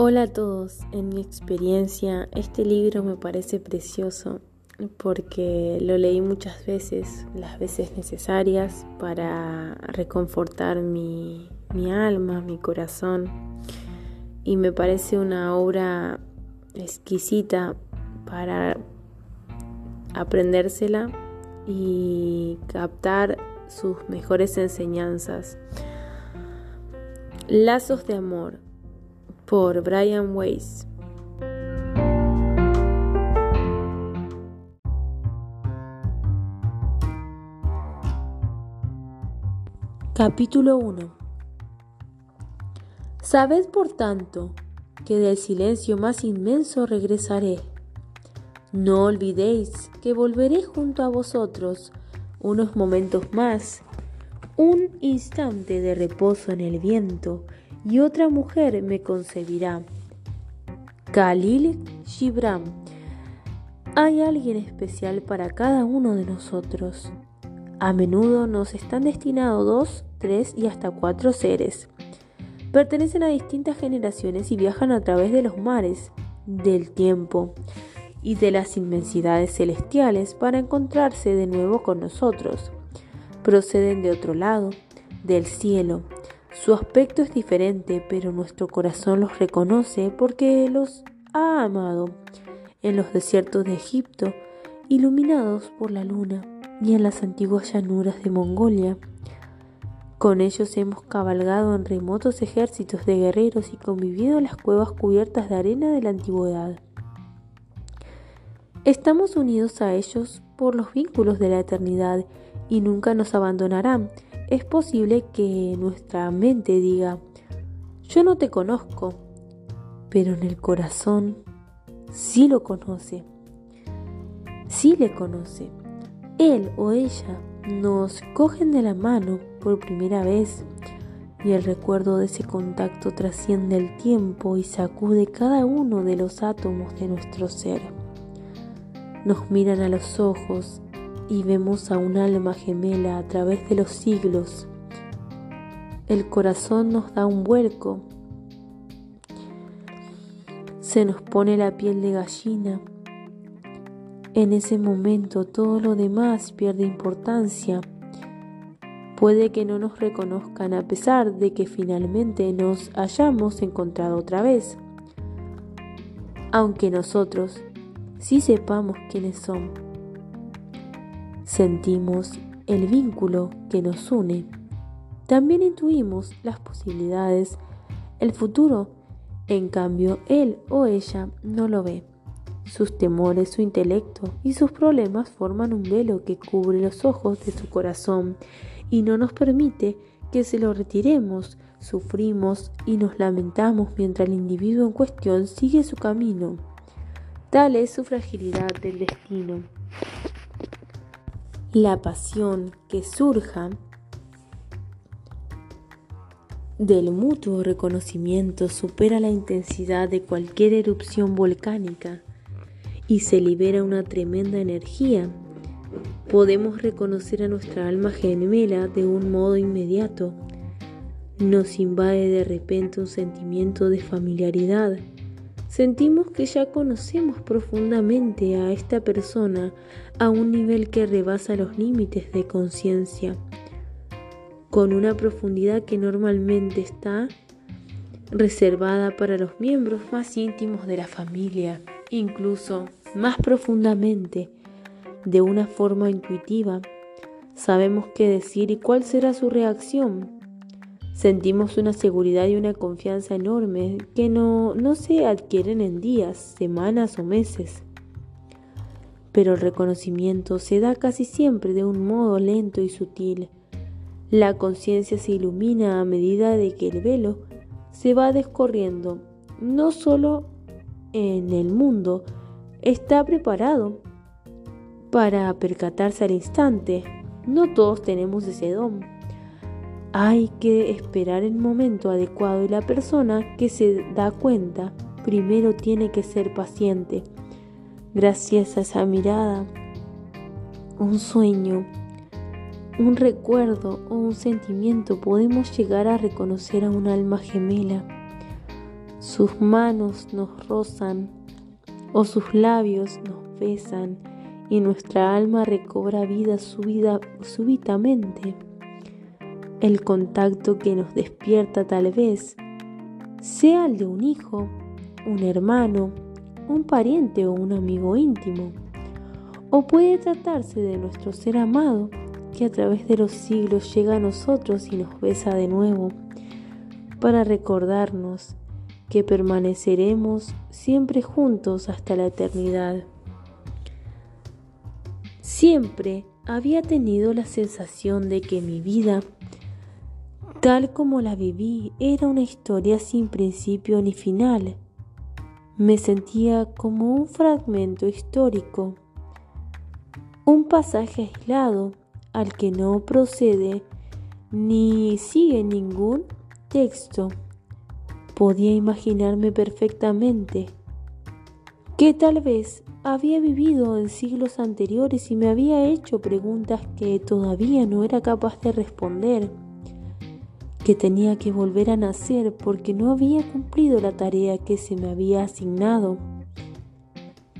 Hola a todos, en mi experiencia este libro me parece precioso porque lo leí muchas veces, las veces necesarias para reconfortar mi, mi alma, mi corazón. Y me parece una obra exquisita para aprendérsela y captar sus mejores enseñanzas. Lazos de Amor por Brian Weiss. Capítulo 1 Sabed por tanto que del silencio más inmenso regresaré. No olvidéis que volveré junto a vosotros unos momentos más, un instante de reposo en el viento y otra mujer me concebirá. Khalil Gibran. Hay alguien especial para cada uno de nosotros. A menudo nos están destinados dos, tres y hasta cuatro seres. Pertenecen a distintas generaciones y viajan a través de los mares, del tiempo y de las inmensidades celestiales para encontrarse de nuevo con nosotros. Proceden de otro lado, del cielo, su aspecto es diferente, pero nuestro corazón los reconoce porque los ha amado en los desiertos de Egipto, iluminados por la luna, y en las antiguas llanuras de Mongolia. Con ellos hemos cabalgado en remotos ejércitos de guerreros y convivido en las cuevas cubiertas de arena de la antigüedad. Estamos unidos a ellos por los vínculos de la eternidad y nunca nos abandonarán es posible que nuestra mente diga, yo no te conozco, pero en el corazón sí lo conoce, sí le conoce. Él o ella nos cogen de la mano por primera vez y el recuerdo de ese contacto trasciende el tiempo y sacude cada uno de los átomos de nuestro ser. Nos miran a los ojos y vemos a un alma gemela a través de los siglos. El corazón nos da un vuelco. Se nos pone la piel de gallina. En ese momento todo lo demás pierde importancia. Puede que no nos reconozcan a pesar de que finalmente nos hayamos encontrado otra vez. Aunque nosotros sí sepamos quiénes son. Sentimos el vínculo que nos une. También intuimos las posibilidades, el futuro. En cambio, él o ella no lo ve. Sus temores, su intelecto y sus problemas forman un velo que cubre los ojos de su corazón y no nos permite que se lo retiremos. Sufrimos y nos lamentamos mientras el individuo en cuestión sigue su camino. Tal es su fragilidad del destino la pasión que surja del mutuo reconocimiento supera la intensidad de cualquier erupción volcánica y se libera una tremenda energía. Podemos reconocer a nuestra alma gemela de un modo inmediato. Nos invade de repente un sentimiento de familiaridad sentimos que ya conocemos profundamente a esta persona a un nivel que rebasa los límites de conciencia, con una profundidad que normalmente está reservada para los miembros más íntimos de la familia, incluso más profundamente, de una forma intuitiva. Sabemos qué decir y cuál será su reacción Sentimos una seguridad y una confianza enorme que no, no se adquieren en días, semanas o meses. Pero el reconocimiento se da casi siempre de un modo lento y sutil. La conciencia se ilumina a medida de que el velo se va descorriendo. No solo en el mundo está preparado para percatarse al instante. No todos tenemos ese don. Hay que esperar el momento adecuado y la persona que se da cuenta primero tiene que ser paciente. Gracias a esa mirada, un sueño, un recuerdo o un sentimiento podemos llegar a reconocer a un alma gemela. sus manos nos rozan o sus labios nos besan y nuestra alma recobra vida súbitamente. El contacto que nos despierta tal vez sea el de un hijo, un hermano, un pariente o un amigo íntimo. O puede tratarse de nuestro ser amado que a través de los siglos llega a nosotros y nos besa de nuevo para recordarnos que permaneceremos siempre juntos hasta la eternidad. Siempre había tenido la sensación de que mi vida, tal como la viví, era una historia sin principio ni final. Me sentía como un fragmento histórico, un pasaje aislado al que no procede ni sigue ningún texto. Podía imaginarme perfectamente que tal vez había vivido en siglos anteriores y me había hecho preguntas que todavía no era capaz de responder, que tenía que volver a nacer porque no había cumplido la tarea que se me había asignado.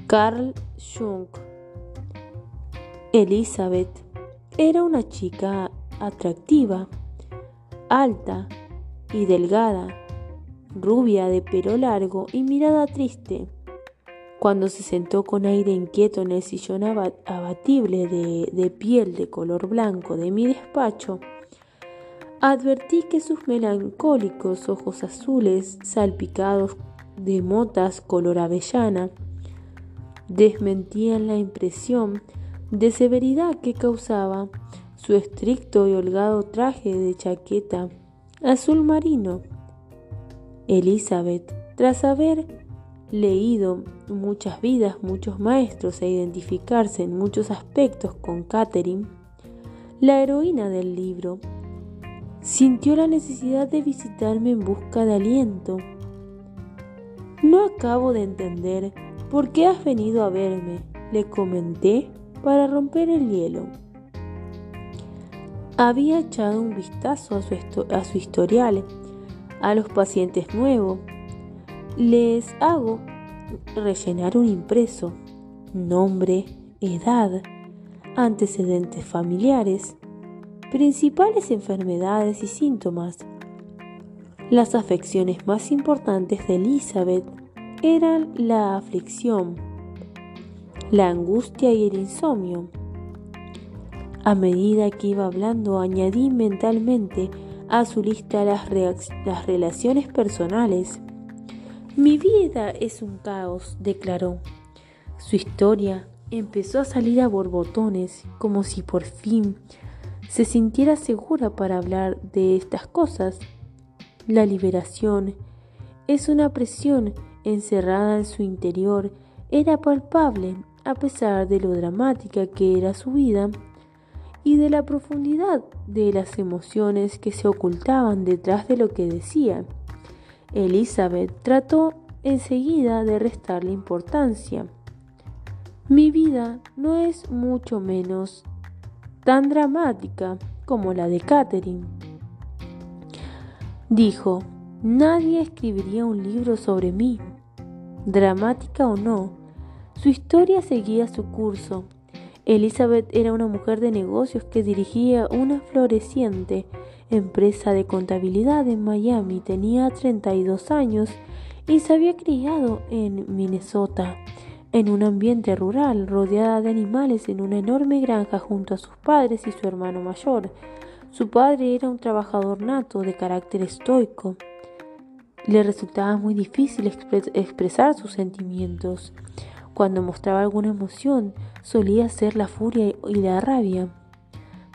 Carl Jung Elizabeth era una chica atractiva, alta y delgada, rubia de pelo largo y mirada triste. Cuando se sentó con aire inquieto en el sillón abatible de, de piel de color blanco de mi despacho, advertí que sus melancólicos ojos azules, salpicados de motas color avellana, desmentían la impresión de severidad que causaba su estricto y holgado traje de chaqueta azul marino. Elizabeth, tras haber leído muchas vidas, muchos maestros e identificarse en muchos aspectos con Catherine, la heroína del libro, sintió la necesidad de visitarme en busca de aliento. No acabo de entender por qué has venido a verme, le comenté para romper el hielo. Había echado un vistazo a su, a su historial, a los pacientes nuevos. Les hago rellenar un impreso, nombre, edad, antecedentes familiares, principales enfermedades y síntomas. Las afecciones más importantes de Elizabeth eran la aflicción, la angustia y el insomnio. A medida que iba hablando, añadí mentalmente a su lista las, las relaciones personales. Mi vida es un caos, declaró. Su historia empezó a salir a borbotones, como si por fin se sintiera segura para hablar de estas cosas. La liberación es una presión encerrada en su interior, era palpable a pesar de lo dramática que era su vida y de la profundidad de las emociones que se ocultaban detrás de lo que decía. Elizabeth trató enseguida de restarle importancia. Mi vida no es mucho menos tan dramática como la de Catherine. Dijo, nadie escribiría un libro sobre mí, dramática o no, su historia seguía su curso. Elizabeth era una mujer de negocios que dirigía una floreciente empresa de contabilidad en Miami. Tenía 32 años y se había criado en Minnesota, en un ambiente rural, rodeada de animales en una enorme granja junto a sus padres y su hermano mayor. Su padre era un trabajador nato de carácter estoico. Le resultaba muy difícil expresar sus sentimientos. Cuando mostraba alguna emoción, solía ser la furia y la rabia.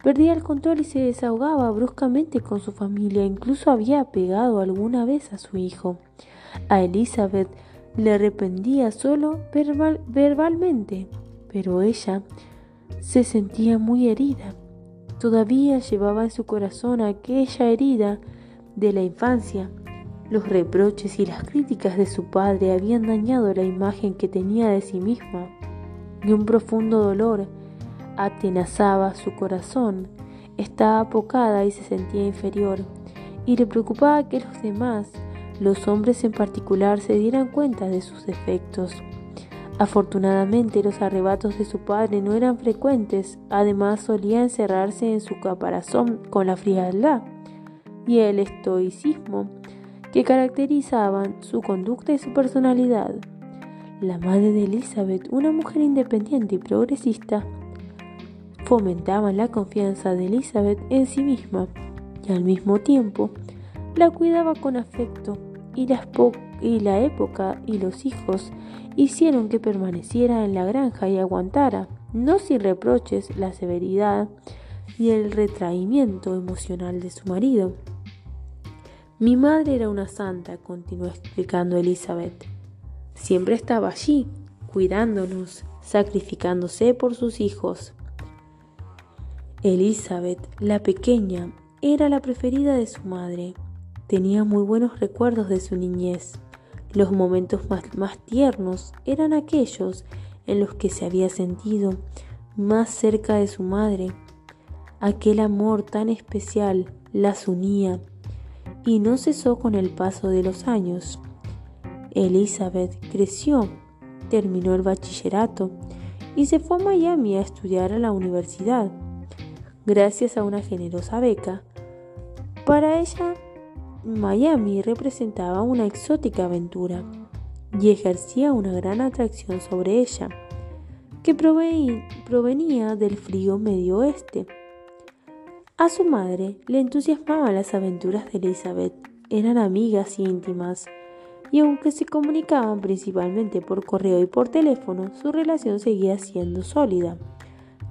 Perdía el control y se desahogaba bruscamente con su familia. Incluso había pegado alguna vez a su hijo. A Elizabeth le arrepentía solo verbalmente, pero ella se sentía muy herida. Todavía llevaba en su corazón aquella herida de la infancia los reproches y las críticas de su padre habían dañado la imagen que tenía de sí misma, y un profundo dolor atenazaba su corazón. Estaba apocada y se sentía inferior, y le preocupaba que los demás los hombres en particular se dieran cuenta de sus defectos. Afortunadamente los arrebatos de su padre no eran frecuentes, además solía encerrarse en su caparazón con la frialdad y el estoicismo que caracterizaban su conducta y su personalidad. La madre de Elizabeth, una mujer independiente y progresista, fomentaba la confianza de Elizabeth en sí misma y al mismo tiempo la cuidaba con afecto y, la época y los hijos hicieron que permaneciera en la granja y aguantara, no sin reproches, la severidad y el retraimiento emocional de su marido. Mi madre era una santa, continuó explicando Elizabeth. Siempre estaba allí, cuidándonos, sacrificándose por sus hijos. Elizabeth, la pequeña, era la preferida de su madre. Tenía muy buenos recuerdos de su niñez. Los momentos más, tiernos eran aquellos en los que se había sentido más cerca de su madre. Aquel amor tan especial las unía y no cesó con el paso de los años. Elizabeth creció, terminó el bachillerato y se fue a Miami a estudiar a la universidad. Gracias a una generosa beca, para ella Miami representaba una exótica aventura y ejercía una gran atracción sobre ella, que provenía del frío medio oeste. A su madre le entusiasmaban las aventuras de Elizabeth, eran amigas íntimas, y aunque se comunicaban principalmente por correo y por teléfono, su relación seguía siendo sólida.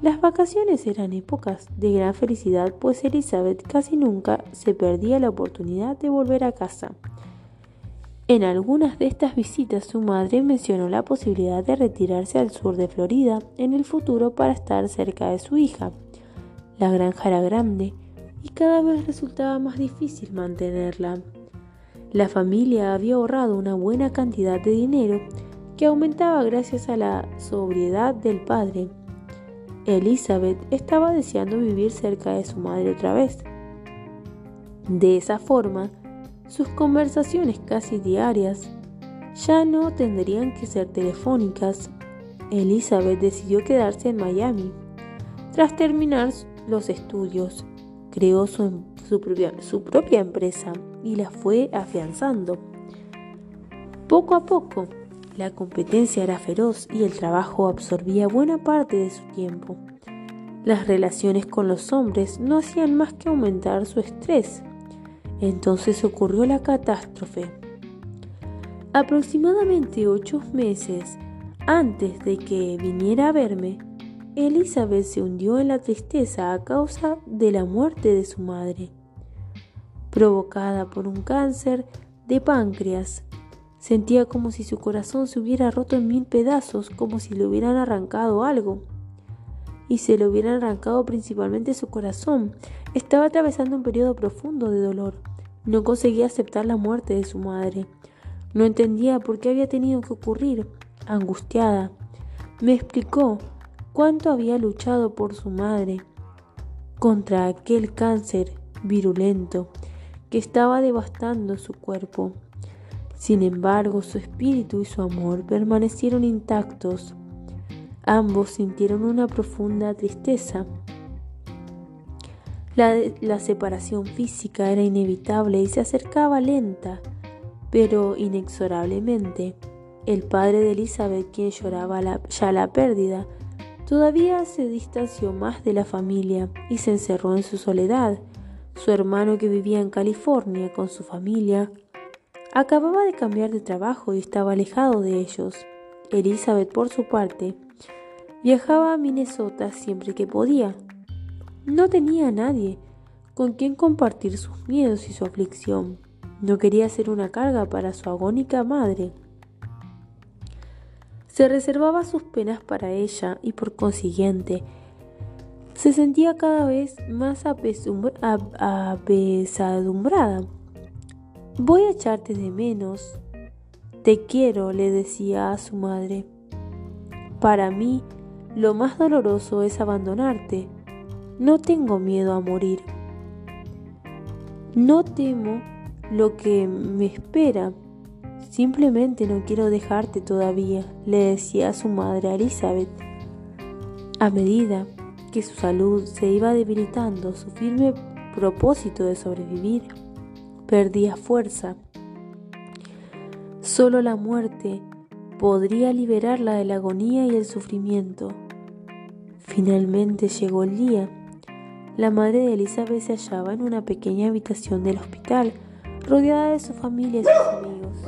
Las vacaciones eran épocas de gran felicidad, pues Elizabeth casi nunca se perdía la oportunidad de volver a casa. En algunas de estas visitas su madre mencionó la posibilidad de retirarse al sur de Florida en el futuro para estar cerca de su hija. La granja era grande y cada vez resultaba más difícil mantenerla. La familia había ahorrado una buena cantidad de dinero que aumentaba gracias a la sobriedad del padre. Elizabeth estaba deseando vivir cerca de su madre otra vez. De esa forma, sus conversaciones casi diarias ya no tendrían que ser telefónicas. Elizabeth decidió quedarse en Miami. Tras terminar los estudios, creó su, propia, su propia empresa y la fue afianzando. Poco a poco, la competencia era feroz y el trabajo absorbía buena parte de su tiempo. Las relaciones con los hombres no hacían más que aumentar su estrés. Entonces ocurrió la catástrofe. Aproximadamente ocho meses antes de que viniera a verme, Elizabeth se hundió en la tristeza a causa de la muerte de su madre, provocada por un cáncer de páncreas. Sentía como si su corazón se hubiera roto en mil pedazos, como si le hubieran arrancado algo. Y se le hubieran arrancado principalmente su corazón. Estaba atravesando un periodo profundo de dolor. No conseguía aceptar la muerte de su madre. No entendía por qué había tenido que ocurrir. Angustiada, me explicó cuánto había luchado por su madre contra aquel cáncer virulento que estaba devastando su cuerpo. Sin embargo, su espíritu y su amor permanecieron intactos. Ambos sintieron una profunda tristeza. La, separación física era inevitable y se acercaba lenta, pero inexorablemente. El padre de Elizabeth, quien lloraba ya la pérdida, Todavía se distanció más de la familia y se encerró en su soledad. Su hermano que vivía en California con su familia acababa de cambiar de trabajo y estaba alejado de ellos. Elizabeth, por su parte, viajaba a Minnesota siempre que podía. No tenía a nadie con quien compartir sus miedos y su aflicción. No quería ser una carga para su agónica madre. Se reservaba sus penas para ella y por consiguiente se sentía cada vez más apesadumbrada. Voy a echarte de menos. Te quiero, le decía a su madre. Para mí, lo más doloroso es abandonarte. No tengo miedo a morir. No temo lo que me espera. Simplemente no quiero dejarte todavía, le decía a su madre Elizabeth. A medida que su salud se iba debilitando, su firme propósito de sobrevivir perdía fuerza. Solo la muerte podría liberarla de la agonía y el sufrimiento. Finalmente llegó el día. La madre de Elizabeth se hallaba en una pequeña habitación del hospital, rodeada de su familia y sus amigos.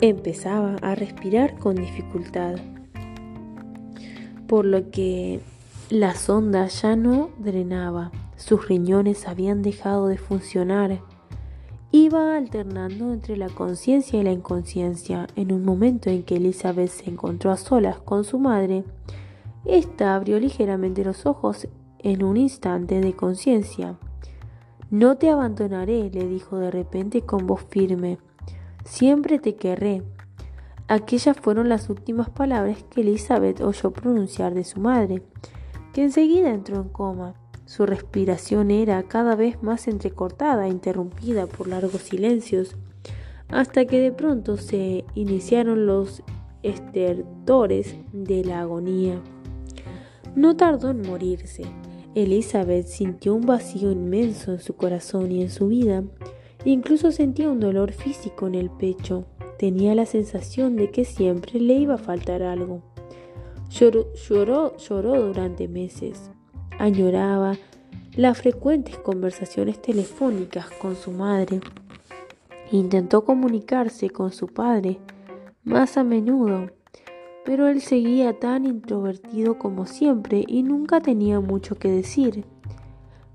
Empezaba a respirar con dificultad, por lo que la sonda ya no drenaba, sus riñones habían dejado de funcionar. Iba alternando entre la conciencia y la inconsciencia. En un momento en que Elizabeth se encontró a solas con su madre, ésta abrió ligeramente los ojos en un instante de conciencia. No te abandonaré, le dijo de repente con voz firme. Siempre te querré. Aquellas fueron las últimas palabras que Elizabeth oyó pronunciar de su madre, que enseguida entró en coma. Su respiración era cada vez más entrecortada, interrumpida por largos silencios, hasta que de pronto se iniciaron los estertores de la agonía. No tardó en morirse. Elizabeth sintió un vacío inmenso en su corazón y en su vida. Incluso sentía un dolor físico en el pecho. Tenía la sensación de que siempre le iba a faltar algo. Lloró, lloró, lloró durante meses añoraba las frecuentes conversaciones telefónicas con su madre. Intentó comunicarse con su padre más a menudo, pero él seguía tan introvertido como siempre y nunca tenía mucho que decir.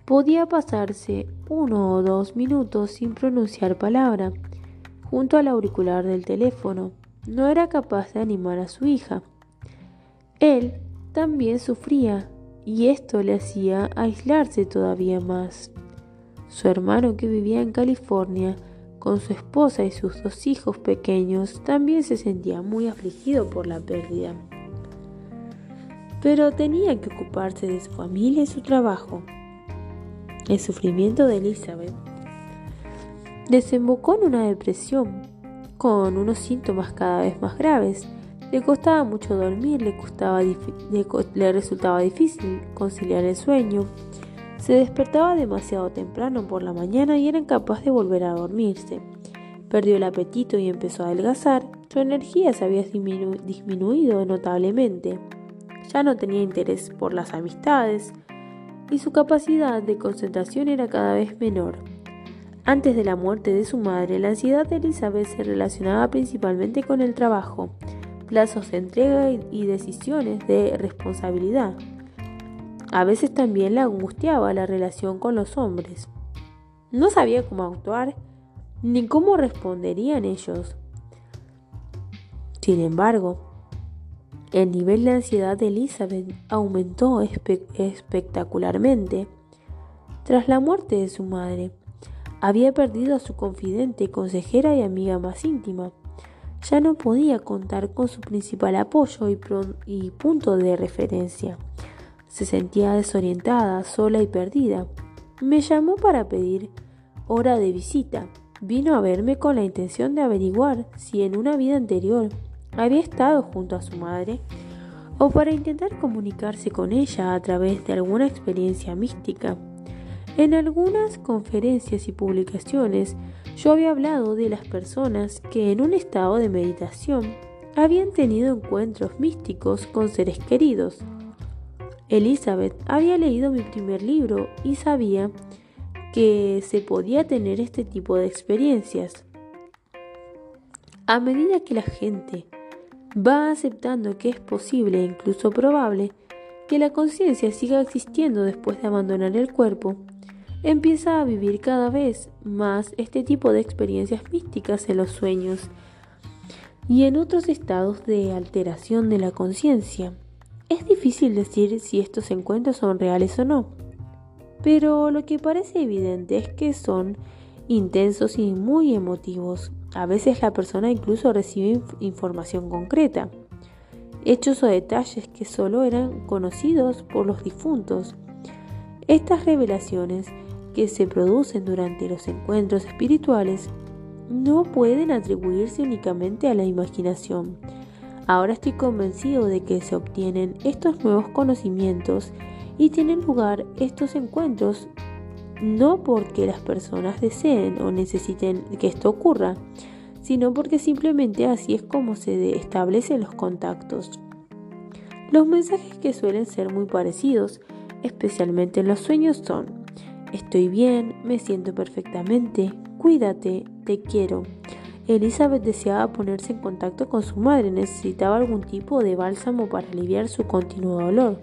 Podía pasarse uno o dos minutos sin pronunciar palabra junto al auricular del teléfono. No era capaz de animar a su hija. Él también sufría y esto le hacía aislarse todavía más. Su hermano que vivía en California con su esposa y sus dos hijos pequeños también se sentía muy afligido por la pérdida. Pero tenía que ocuparse de su familia y su trabajo. El sufrimiento de Elizabeth desembocó en una depresión, con unos síntomas cada vez más graves le costaba mucho dormir, le, resultaba difícil conciliar el sueño. Se despertaba demasiado temprano por la mañana y era incapaz de volver a dormirse. Perdió el apetito y empezó a adelgazar. Su energía se había disminuido notablemente. Ya no tenía interés por las amistades y su capacidad de concentración era cada vez menor. Antes de la muerte de su madre, la ansiedad de Elizabeth se relacionaba principalmente con el trabajo plazos de entrega y decisiones de responsabilidad. A veces también la angustiaba la relación con los hombres. No sabía cómo actuar ni cómo responderían ellos. Sin embargo, el nivel de ansiedad de Elizabeth aumentó espectacularmente. Tras la muerte de su madre, había perdido a su confidente, consejera y amiga más íntima ya no podía contar con su principal apoyo y, punto de referencia. Se sentía desorientada, sola y perdida. Me llamó para pedir hora de visita. Vino a verme con la intención de averiguar si en una vida anterior había estado junto a su madre o para intentar comunicarse con ella a través de alguna experiencia mística. En algunas conferencias y publicaciones yo había hablado de las personas que en un estado de meditación habían tenido encuentros místicos con seres queridos. Elizabeth había leído mi primer libro y sabía que se podía tener este tipo de experiencias. A medida que la gente va aceptando que es posible e incluso probable que la conciencia siga existiendo después de abandonar el cuerpo, empieza a vivir cada vez más este tipo de experiencias místicas en los sueños y en otros estados de alteración de la conciencia. Es difícil decir si estos encuentros son reales o no, pero lo que parece evidente es que son intensos y muy emotivos. A veces la persona incluso recibe información concreta, hechos o detalles que solo eran conocidos por los difuntos Estas revelaciones que se producen durante los encuentros espirituales no pueden atribuirse únicamente a la imaginación. Ahora estoy convencido de que se obtienen estos nuevos conocimientos y tienen lugar estos encuentros no porque las personas deseen o necesiten que esto ocurra, sino porque simplemente así es como se establecen los contactos. Los mensajes que suelen ser muy parecidos, especialmente en los sueños, son Estoy bien, me siento perfectamente, cuídate, te quiero. Elizabeth deseaba ponerse en contacto con su madre, necesitaba algún tipo de bálsamo para aliviar su continuo dolor.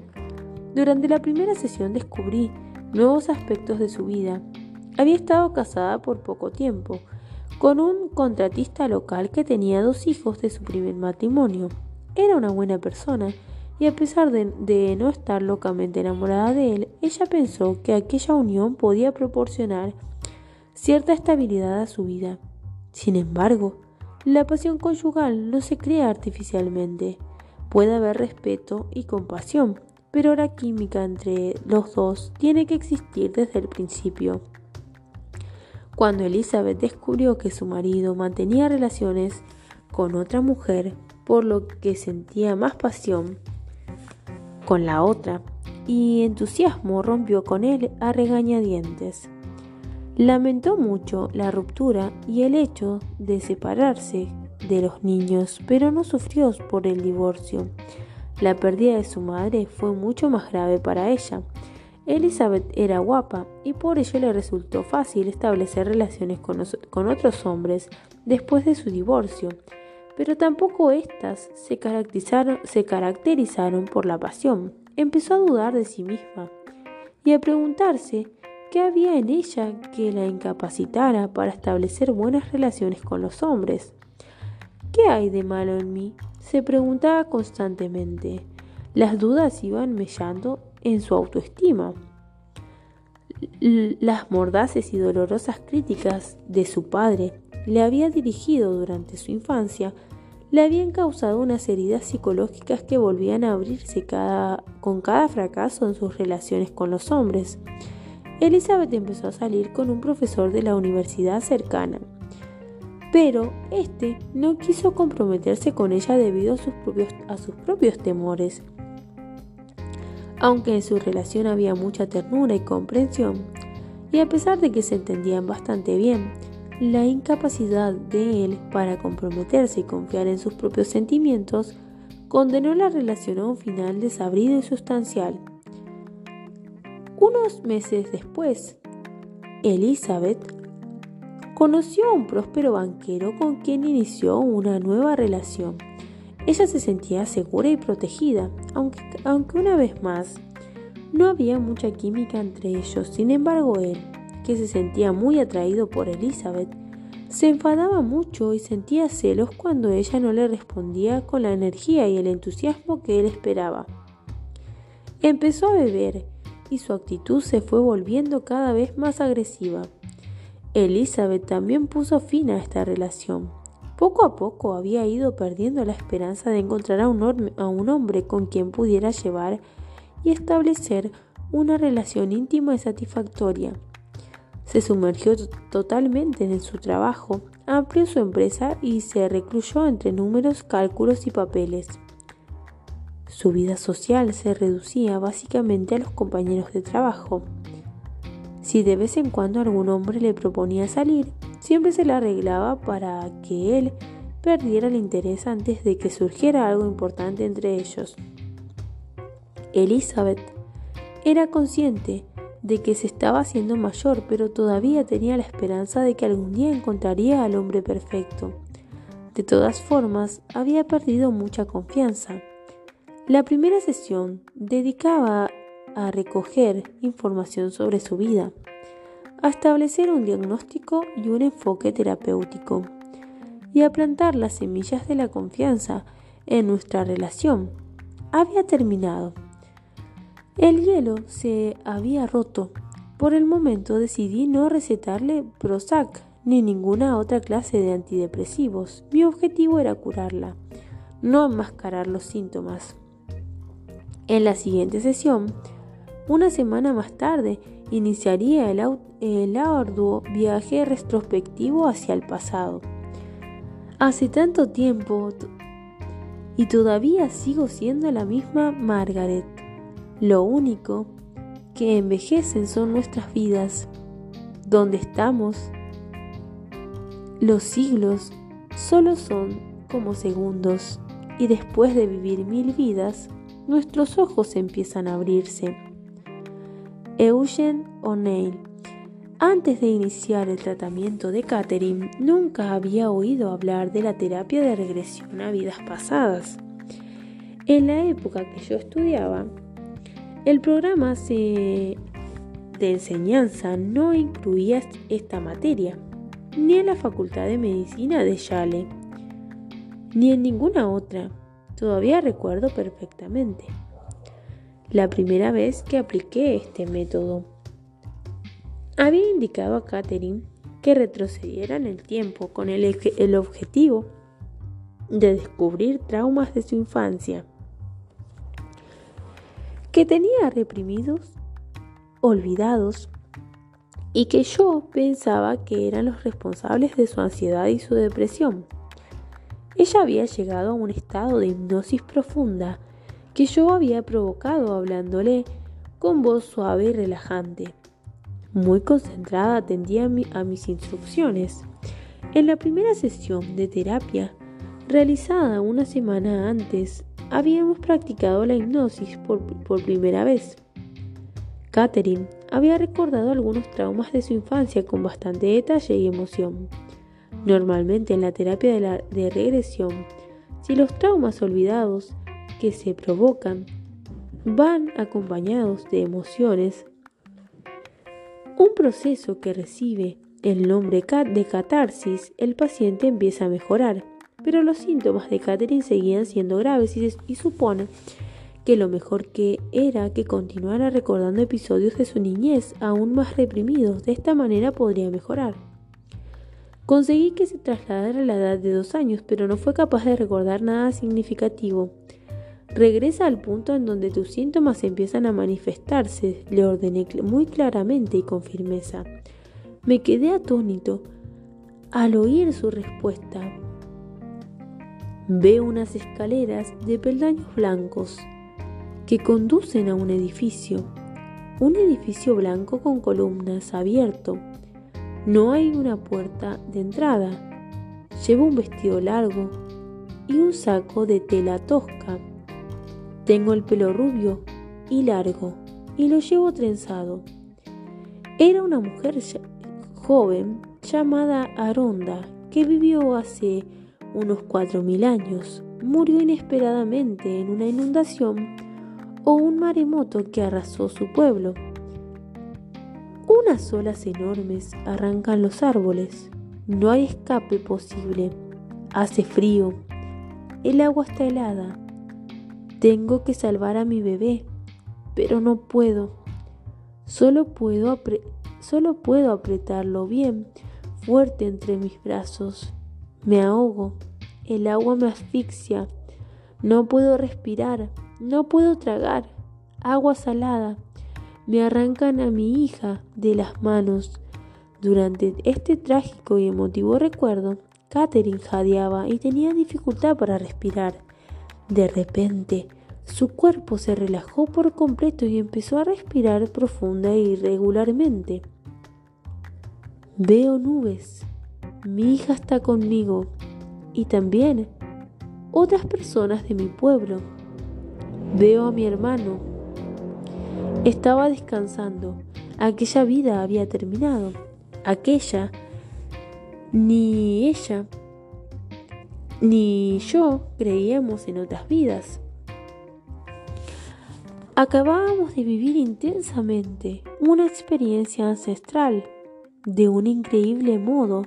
Durante la primera sesión descubrí nuevos aspectos de su vida. Había estado casada por poco tiempo, con un contratista local que tenía dos hijos de su primer matrimonio. Era una buena persona y a pesar de, no estar locamente enamorada de él, ella pensó que aquella unión podía proporcionar cierta estabilidad a su vida. Sin embargo, la pasión conyugal no se crea artificialmente. Puede haber respeto y compasión, pero la química entre los dos tiene que existir desde el principio. Cuando Elizabeth descubrió que su marido mantenía relaciones con otra mujer, por lo que sentía más pasión, con la otra y entusiasmo rompió con él a regañadientes. Lamentó mucho la ruptura y el hecho de separarse de los niños, pero no sufrió por el divorcio. La pérdida de su madre fue mucho más grave para ella. Elizabeth era guapa y por ello le resultó fácil establecer relaciones con, con otros hombres después de su divorcio pero tampoco éstas se caracterizaron, se caracterizaron por la pasión. Empezó a dudar de sí misma y a preguntarse qué había en ella que la incapacitara para establecer buenas relaciones con los hombres. ¿Qué hay de malo en mí? se preguntaba constantemente. Las dudas iban mellando en su autoestima. Las mordaces y dolorosas críticas de su padre le había dirigido durante su infancia le habían causado unas heridas psicológicas que volvían a abrirse con cada fracaso en sus relaciones con los hombres. Elizabeth empezó a salir con un profesor de la universidad cercana, pero este no quiso comprometerse con ella debido a sus propios, a sus propios temores. Aunque en su relación había mucha ternura y comprensión, y a pesar de que se entendían bastante bien, la incapacidad de él para comprometerse y confiar en sus propios sentimientos condenó la relación a un final desabrido y sustancial. Unos meses después, Elizabeth conoció a un próspero banquero con quien inició una nueva relación. Ella se sentía segura y protegida, aunque, aunque una vez más no había mucha química entre ellos. Sin embargo, él que se sentía muy atraído por Elizabeth, se enfadaba mucho y sentía celos cuando ella no le respondía con la energía y el entusiasmo que él esperaba. Empezó a beber y su actitud se fue volviendo cada vez más agresiva. Elizabeth también puso fin a esta relación. Poco a poco había ido perdiendo la esperanza de encontrar a un, a un hombre con quien pudiera llevar y establecer una relación íntima y satisfactoria. Se sumergió totalmente en su trabajo, amplió su empresa y se recluyó entre números, cálculos y papeles. Su vida social se reducía básicamente a los compañeros de trabajo. Si de vez en cuando algún hombre le proponía salir, siempre se la arreglaba para que él perdiera el interés antes de que surgiera algo importante entre ellos. Elizabeth era consciente de que se estaba haciendo mayor, pero todavía tenía la esperanza de que algún día encontraría al hombre perfecto. De todas formas, había perdido mucha confianza. La primera sesión dedicaba a recoger información sobre su vida, a establecer un diagnóstico y un enfoque terapéutico, y a plantar las semillas de la confianza en nuestra relación. Había terminado. El hielo se había roto. Por el momento decidí no recetarle Prozac ni ninguna otra clase de antidepresivos. Mi objetivo era curarla, no enmascarar los síntomas. En la siguiente sesión, Una semana más tarde iniciaría el, arduo viaje retrospectivo hacia el pasado. Hace tanto tiempo y todavía sigo siendo la misma Margaret. Lo único que envejecen son nuestras vidas. Donde estamos, los siglos solo son como segundos y después de vivir mil vidas, nuestros ojos empiezan a abrirse. Eugene O'Neill antes de iniciar el tratamiento de Catherine, nunca había oído hablar de la terapia de regresión a vidas pasadas. En la época que yo estudiaba, el programa de enseñanza no incluía esta materia, ni en la Facultad de Medicina de Yale, ni en ninguna otra. Todavía recuerdo perfectamente la primera vez que apliqué este método. Había indicado a Catherine que retrocediera en el tiempo con el, el objetivo de descubrir traumas de su infancia que tenía reprimidos, olvidados y que yo pensaba que eran los responsables de su ansiedad y su depresión. Ella había llegado a un estado de hipnosis profunda que yo había provocado hablándole con voz suave y relajante. Muy concentrada atendía a, mis instrucciones. En la primera sesión de terapia, realizada una semana antes, habíamos practicado la hipnosis por, primera vez. Catherine había recordado algunos traumas de su infancia con bastante detalle y emoción. Normalmente en la terapia de, de regresión, si los traumas olvidados que se provocan van acompañados de emociones, un proceso que recibe el nombre de catarsis, el paciente empieza a mejorar, pero los síntomas de Catherine seguían siendo graves y, supone que lo mejor que era que continuara recordando episodios de su niñez aún más reprimidos, de esta manera podría mejorar. Conseguí que se trasladara a la edad de dos años, pero no fue capaz de recordar nada significativo. Regresa al punto en donde tus síntomas empiezan a manifestarse, le ordené muy claramente y con firmeza. Me quedé atónito al oír su respuesta. Veo unas escaleras de peldaños blancos que conducen a un edificio. Un edificio blanco con columnas abierto. No hay una puerta de entrada. Llevo un vestido largo y un saco de tela tosca. Tengo el pelo rubio y largo y lo llevo trenzado. Era una mujer joven llamada Aronda que vivió hace unos cuatro mil años. Murió inesperadamente en una inundación o un maremoto que arrasó su pueblo. Unas olas enormes arrancan los árboles. No hay escape posible. Hace frío. El agua está helada. Tengo que salvar a mi bebé, pero no puedo. Solo puedo, solo puedo apretarlo bien, fuerte entre mis brazos. Me ahogo. El agua me asfixia. No puedo respirar. No puedo tragar. Agua salada. Me arrancan a mi hija de las manos. Durante este trágico y emotivo recuerdo, Catherine jadeaba y tenía dificultad para respirar. De repente, su cuerpo se relajó por completo y empezó a respirar profunda e irregularmente. Veo nubes. Mi hija está conmigo y también otras personas de mi pueblo. Veo a mi hermano. Estaba descansando. Aquella vida había terminado. Aquella, ni ella ni yo creíamos en otras vidas. Acabábamos de vivir intensamente una experiencia ancestral. De un increíble modo,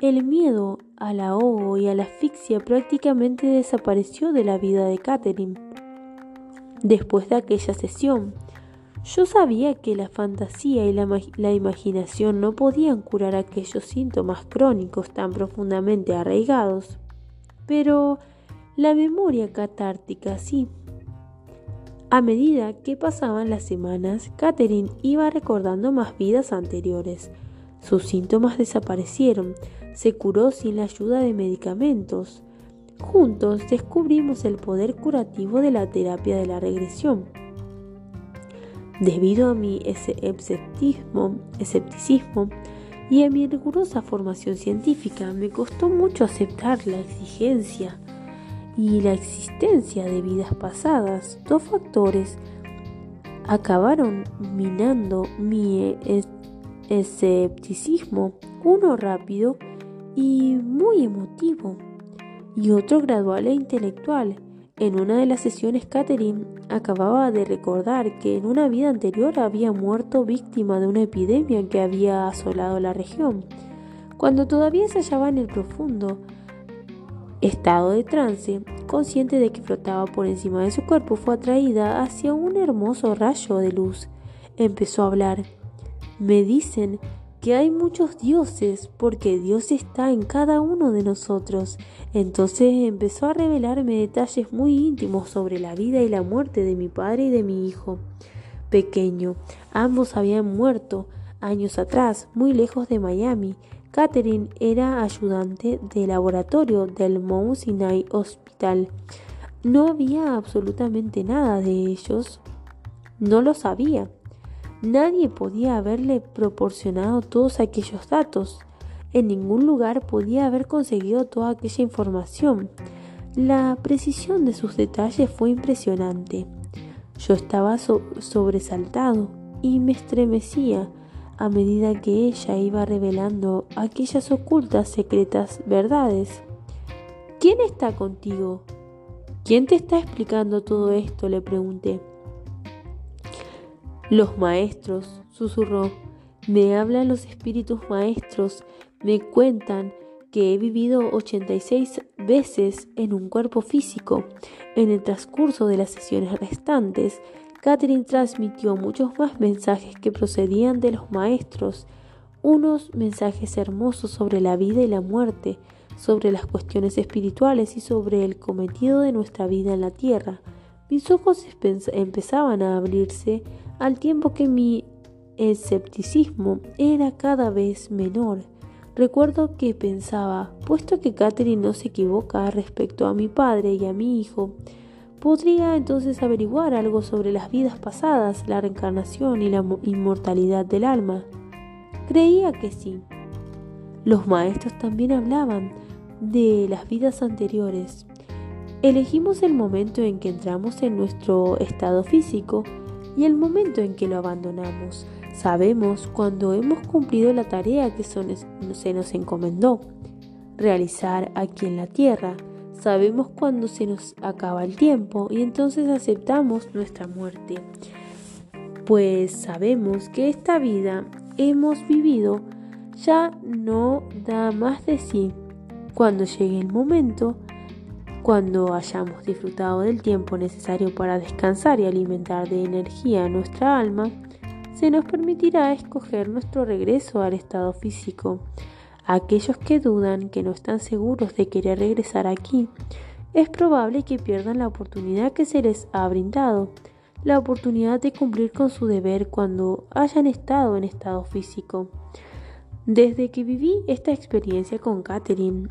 el miedo al ahogo y a la asfixia prácticamente desapareció de la vida de Catherine. Después de aquella sesión, yo sabía que la fantasía y la, la, imaginación no podían curar aquellos síntomas crónicos tan profundamente arraigados pero la memoria catártica sí. A medida que pasaban las semanas, Catherine iba recordando más vidas anteriores. Sus síntomas desaparecieron, se curó sin la ayuda de medicamentos. Juntos descubrimos el poder curativo de la terapia de la regresión. Debido a mi escepticismo, y a mi rigurosa formación científica, me costó mucho aceptar la exigencia y la existencia de vidas pasadas, dos factores acabaron minando mi escepticismo, uno rápido y muy emotivo y otro gradual e intelectual. En una de las sesiones, Catherine acababa de recordar que en una vida anterior había muerto víctima de una epidemia que había asolado la región. Cuando todavía se hallaba en el profundo estado de trance, consciente de que flotaba por encima de su cuerpo, fue atraída hacia un hermoso rayo de luz. Empezó a hablar. Me dicen que hay muchos dioses porque Dios está en cada uno de nosotros. Entonces empezó a revelarme detalles muy íntimos sobre la vida y la muerte de mi padre y de mi hijo pequeño. Ambos habían muerto años atrás, muy lejos de Miami. Catherine era ayudante de laboratorio del Mount Sinai Hospital. No había absolutamente nada de ellos. No lo sabía. Nadie podía haberle proporcionado todos aquellos datos. En ningún lugar podía haber conseguido toda aquella información. La precisión de sus detalles fue impresionante. Yo estaba sobresaltado y me estremecía a medida que ella iba revelando aquellas ocultas, secretas verdades. ¿Quién está contigo? ¿Quién te está explicando todo esto? le pregunté. Los maestros, susurró. Me hablan los espíritus maestros, me cuentan que he vivido 86 veces en un cuerpo físico. En el transcurso de las sesiones restantes, Catherine transmitió muchos más mensajes que procedían de los maestros, unos mensajes hermosos sobre la vida y la muerte, sobre las cuestiones espirituales y sobre el cometido de nuestra vida en la tierra. Mis ojos empezaban a abrirse al tiempo que mi escepticismo era cada vez menor. Recuerdo que pensaba, puesto que Catherine no se equivoca respecto a mi padre y a mi hijo, Podría entonces averiguar algo sobre las vidas pasadas, la reencarnación y la inmortalidad del alma. Creía que sí. Los maestros también hablaban de las vidas anteriores. Elegimos el momento en que entramos en nuestro estado físico y el momento en que lo abandonamos. Sabemos cuando hemos cumplido la tarea que se nos encomendó realizar aquí en la tierra Sabemos cuando se nos acaba el tiempo y entonces aceptamos nuestra muerte. Pues sabemos que esta vida hemos vivido ya no da más de sí. Cuando llegue el momento, cuando hayamos disfrutado del tiempo necesario para descansar y alimentar de energía nuestra alma, se nos permitirá escoger nuestro regreso al estado físico aquellos que dudan, que no están seguros de querer regresar aquí, es probable que pierdan la oportunidad que se les ha brindado, la oportunidad de cumplir con su deber cuando hayan estado en estado físico. Desde que viví esta experiencia con Catherine,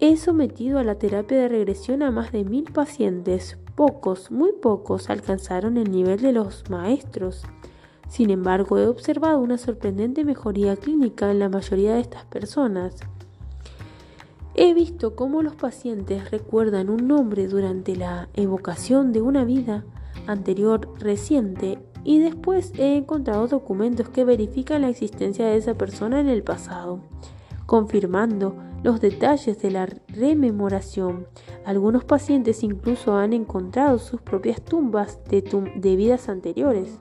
he sometido a la terapia de regresión a más de mil pacientes. Pocos, muy pocos, alcanzaron el nivel de los maestros. Sin embargo, he observado una sorprendente mejoría clínica en la mayoría de estas personas. He visto cómo los pacientes recuerdan un nombre durante la evocación de una vida anterior reciente y después he encontrado documentos que verifican la existencia de esa persona en el pasado, confirmando los detalles de la rememoración. Algunos pacientes incluso han encontrado sus propias tumbas de, vidas anteriores.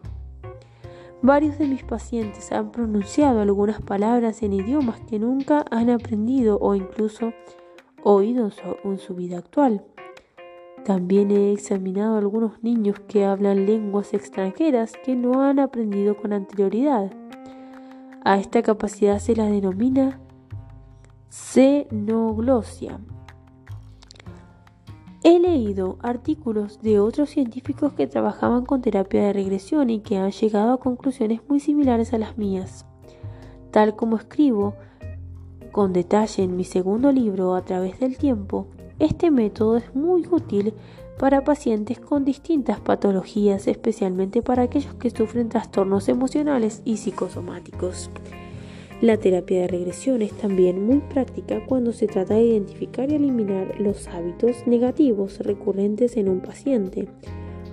Varios de mis pacientes han pronunciado algunas palabras en idiomas que nunca han aprendido o incluso oído en su vida actual. También he examinado a algunos niños que hablan lenguas extranjeras que no han aprendido con anterioridad. A esta capacidad se la denomina xenoglosia. He leído artículos de otros científicos que trabajaban con terapia de regresión y que han llegado a conclusiones muy similares a las mías. Tal como escribo con detalle en mi segundo libro A través del tiempo, este método es muy útil para pacientes con distintas patologías, especialmente para aquellos que sufren trastornos emocionales y psicosomáticos. La terapia de regresión es también muy práctica cuando se trata de identificar y eliminar los hábitos negativos recurrentes en un paciente,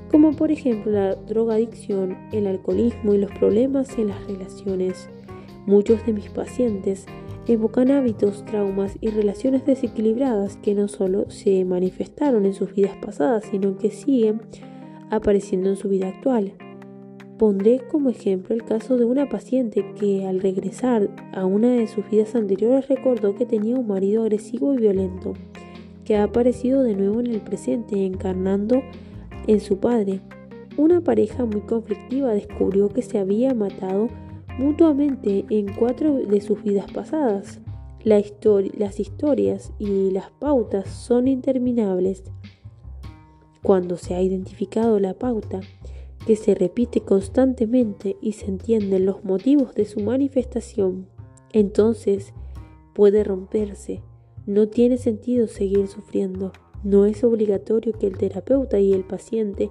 como por ejemplo la drogadicción, el alcoholismo y los problemas en las relaciones. Muchos de mis pacientes evocan hábitos, traumas y relaciones desequilibradas que no solo se manifestaron en sus vidas pasadas, sino que siguen apareciendo en su vida actual. Pondré como ejemplo el caso de una paciente que al regresar a una de sus vidas anteriores recordó que tenía un marido agresivo y violento, que ha aparecido de nuevo en el presente encarnando en su padre. Una pareja muy conflictiva descubrió que se había matado mutuamente en cuatro de sus vidas pasadas. las historias y las pautas son interminables. Cuando se ha identificado la pauta, que se repite constantemente y se entienden los motivos de su manifestación, entonces puede romperse. No tiene sentido seguir sufriendo. No es obligatorio que el terapeuta y el paciente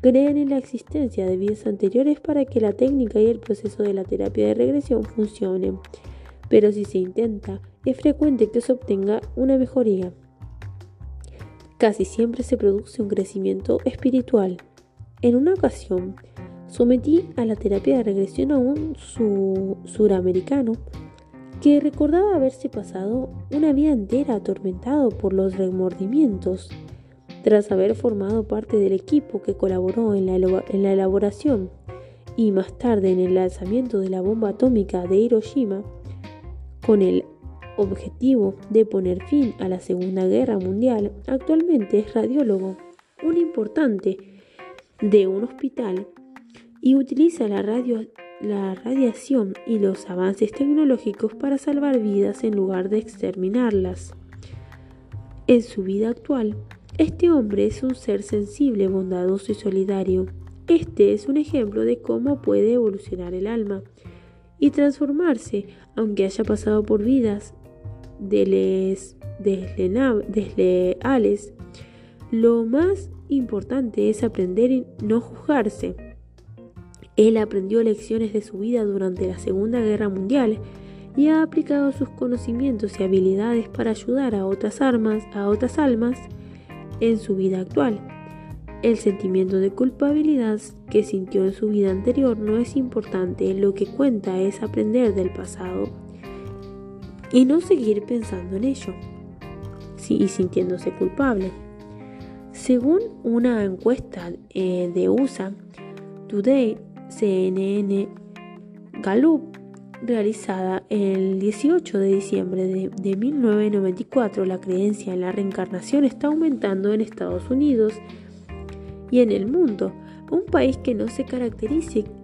crean en la existencia de vidas anteriores para que la técnica y el proceso de la terapia de regresión funcionen. Pero si se intenta, es frecuente que se obtenga una mejoría. Casi siempre se produce un crecimiento espiritual. En una ocasión, sometí a la terapia de regresión a un suramericano que recordaba haberse pasado una vida entera atormentado por los remordimientos. Tras haber formado parte del equipo que colaboró en la, elaboración y más tarde en el lanzamiento de la bomba atómica de Hiroshima, con el objetivo de poner fin a la Segunda Guerra Mundial, actualmente es radiólogo, un importante de un hospital y utiliza la, radio, la radiación y los avances tecnológicos para salvar vidas en lugar de exterminarlas. En su vida actual, este hombre es un ser sensible, bondadoso y solidario. Este es un ejemplo de cómo puede evolucionar el alma y transformarse, aunque haya pasado por vidas desleales. Lo más importante es aprender y no juzgarse. Él aprendió lecciones de su vida durante la Segunda Guerra Mundial y ha aplicado sus conocimientos y habilidades para ayudar a otras, armas, a otras almas en su vida actual. El sentimiento de culpabilidad que sintió en su vida anterior no es importante, lo que cuenta es aprender del pasado y no seguir pensando en ello y sintiéndose culpable. Según una encuesta eh, de USA Today, CNN, Gallup, realizada el 18 de diciembre de, de 1994, la creencia en la reencarnación está aumentando en Estados Unidos y en el mundo, un país que no se,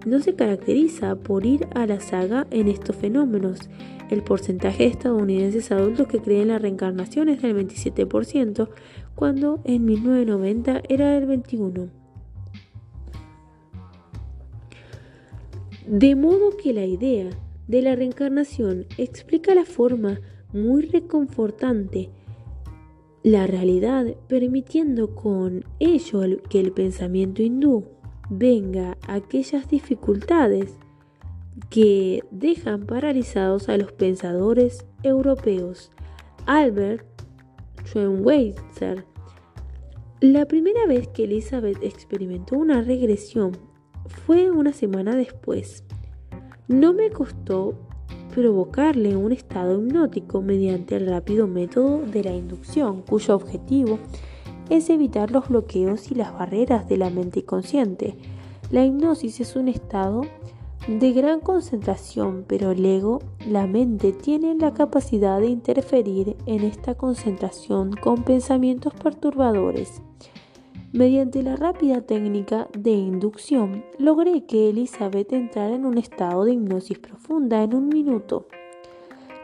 no se caracteriza por ir a la saga en estos fenómenos. El porcentaje de estadounidenses adultos que creen en la reencarnación es del 27%, cuando en 1990 era del 21%. De modo que la idea de la reencarnación explica la forma muy reconfortante la realidad, permitiendo con ello que el pensamiento hindú venga a aquellas dificultades que dejan paralizados a los pensadores europeos. Albert Schweitzer. La primera vez que Elizabeth experimentó una regresión fue una semana después. No me costó provocarle un estado hipnótico mediante el rápido método de la inducción, cuyo objetivo es evitar los bloqueos y las barreras de la mente consciente. La hipnosis es un estado de gran concentración, pero el ego, la mente, tiene la capacidad de interferir en esta concentración con pensamientos perturbadores. Mediante la rápida técnica de inducción, logré que Elizabeth entrara en un estado de hipnosis profunda en un minuto.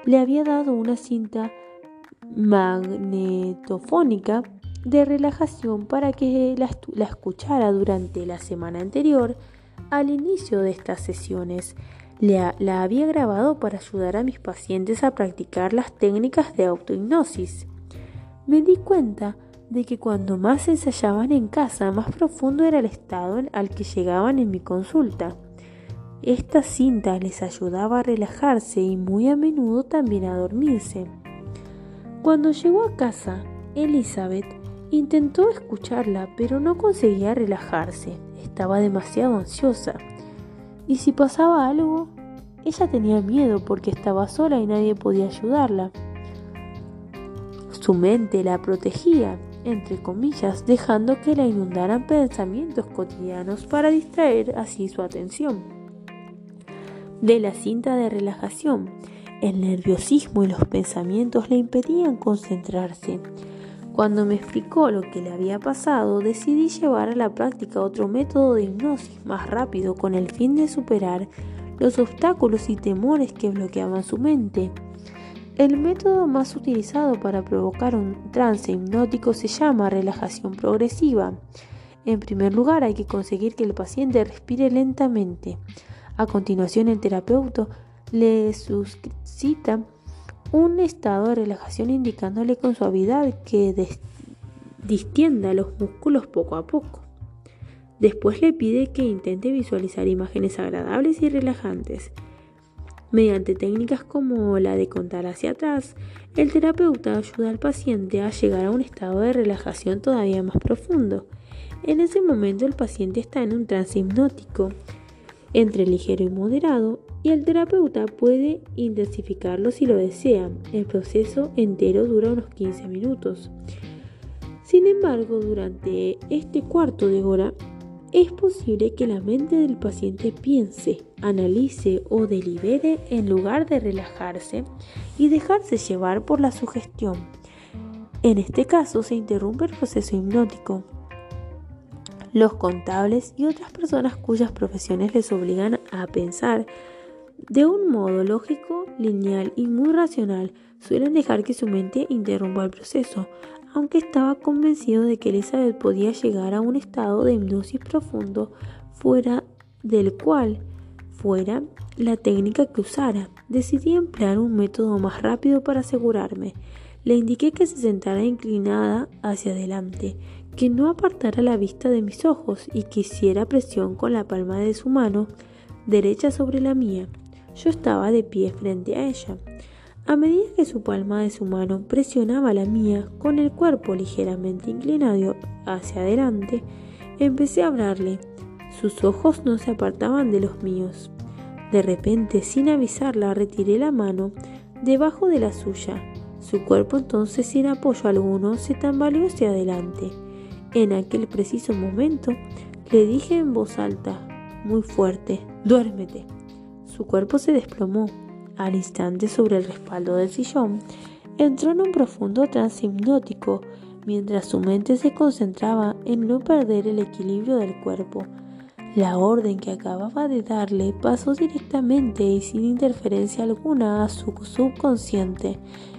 Le había dado una cinta magnetofónica de relajación para que la, la escuchara durante la semana anterior al inicio de estas sesiones. La, había grabado para ayudar a mis pacientes a practicar las técnicas de autohipnosis. Me di cuenta de que cuando más ensayaban en casa, más profundo era el estado al que llegaban en mi consulta. Esta cinta les ayudaba a relajarse y muy a menudo también a dormirse. Cuando llegó a casa, Elizabeth intentó escucharla, pero no conseguía relajarse. Estaba demasiado ansiosa. Y si pasaba algo, ella tenía miedo porque estaba sola y nadie podía ayudarla. Su mente la protegía, entre comillas, dejando que la inundaran pensamientos cotidianos para distraer así su atención de la cinta de relajación. El nerviosismo y los pensamientos le impedían concentrarse. Cuando me explicó lo que le había pasado, decidí llevar a la práctica otro método de hipnosis más rápido con el fin de superar los obstáculos y temores que bloqueaban su mente. El método más utilizado para provocar un trance hipnótico se llama relajación progresiva. En primer lugar, hay que conseguir que el paciente respire lentamente. A continuación, el terapeuta le suscita un estado de relajación indicándole con suavidad que distienda los músculos poco a poco. Después le pide que intente visualizar imágenes agradables y relajantes. Mediante técnicas como la de contar hacia atrás, el terapeuta ayuda al paciente a llegar a un estado de relajación todavía más profundo. En ese momento el paciente está en un trance hipnótico entre ligero y moderado y el terapeuta puede intensificarlo si lo desea. El proceso entero dura unos 15 minutos. Sin embargo, durante este cuarto de hora es posible que la mente del paciente piense, analice o delibere en lugar de relajarse y dejarse llevar por la sugestión. En este caso se interrumpe el proceso hipnótico los contables y otras personas cuyas profesiones les obligan a pensar de un modo lógico, lineal y muy racional, suelen dejar que su mente interrumpa el proceso, aunque estaba convencido de que Elizabeth podía llegar a un estado de hipnosis profundo fuera del cual fuera la técnica que usara. Decidí emplear un método más rápido para asegurarme. Le indiqué que se sentara inclinada hacia adelante, que no apartara la vista de mis ojos y que hiciera presión con la palma de su mano derecha sobre la mía. Yo estaba de pie frente a ella. A medida que su palma de su mano presionaba la mía con el cuerpo ligeramente inclinado hacia adelante, empecé a hablarle. Sus ojos no se apartaban de los míos. De repente, sin avisarla, retiré la mano debajo de la suya. Su cuerpo entonces, sin apoyo alguno, se tambaleó hacia adelante. En aquel preciso momento le dije en voz alta, muy fuerte, duérmete. Su cuerpo se desplomó. Al instante sobre el respaldo del sillón, entró en un profundo trance hipnótico mientras su mente se concentraba en no perder el equilibrio del cuerpo. La orden que acababa de darle pasó directamente y sin interferencia alguna a su subconsciente.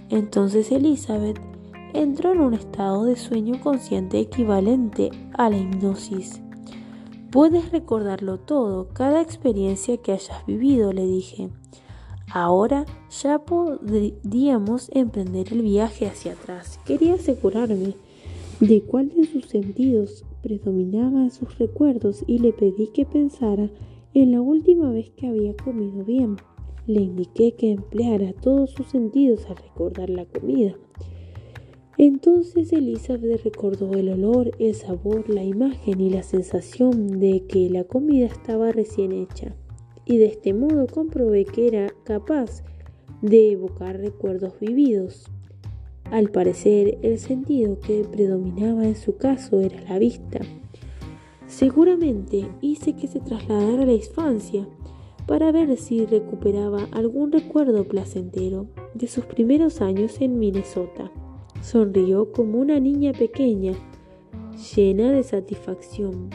Entonces Elizabeth entró en un estado de sueño consciente equivalente a la hipnosis. Puedes recordarlo todo, cada experiencia que hayas vivido, le dije. Ahora ya podríamos emprender el viaje hacia atrás. Quería asegurarme de cuál de sus sentidos predominaba sus recuerdos y le pedí que pensara en la última vez que había comido bien. Le indiqué que empleara todos sus sentidos al recordar la comida. Entonces Elizabeth recordó el olor, el sabor, la imagen y la sensación de que la comida estaba recién hecha, y de este modo comprobé que era capaz de evocar recuerdos vividos. Al parecer, el sentido que predominaba en su caso era la vista. Seguramente hice que se trasladara a la infancia para ver si recuperaba algún recuerdo placentero de sus primeros años en Minnesota. Sonrió como una niña pequeña, llena de satisfacción.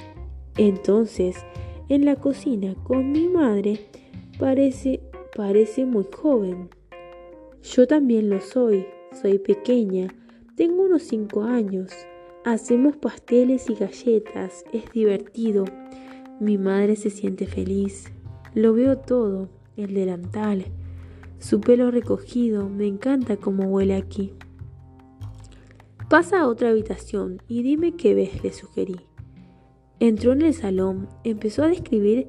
Entonces, en la cocina con mi madre, parece, parece muy joven. Yo también lo soy, soy pequeña, tengo unos cinco años. Hacemos pasteles y galletas, es divertido. Mi madre se siente feliz. Lo veo todo, el delantal, su pelo recogido, me encanta cómo huele aquí. Pasa a otra habitación y dime qué ves, le sugerí. Entró en el salón, empezó a describir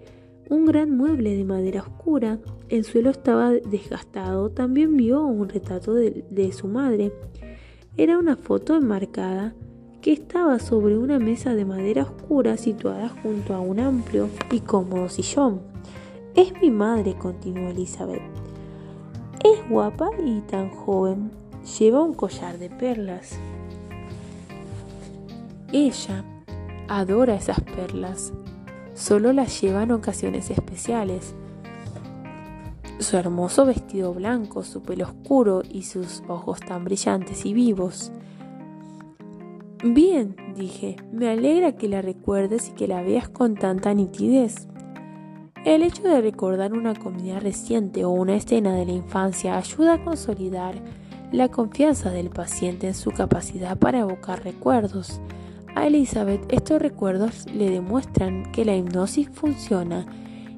un gran mueble de madera oscura, el suelo estaba desgastado, también vio un retrato de, su madre. Era una foto enmarcada que estaba sobre una mesa de madera oscura situada junto a un amplio y cómodo sillón. Es mi madre, continuó Elizabeth. Es guapa y tan joven. Lleva un collar de perlas. Ella adora esas perlas. Solo las lleva en ocasiones especiales. Su hermoso vestido blanco, su pelo oscuro y sus ojos tan brillantes y vivos. Bien, dije, me alegra que la recuerdes y que la veas con tanta nitidez. El hecho de recordar una comida reciente o una escena de la infancia ayuda a consolidar la confianza del paciente en su capacidad para evocar recuerdos a Elizabeth estos recuerdos le demuestran que la hipnosis funciona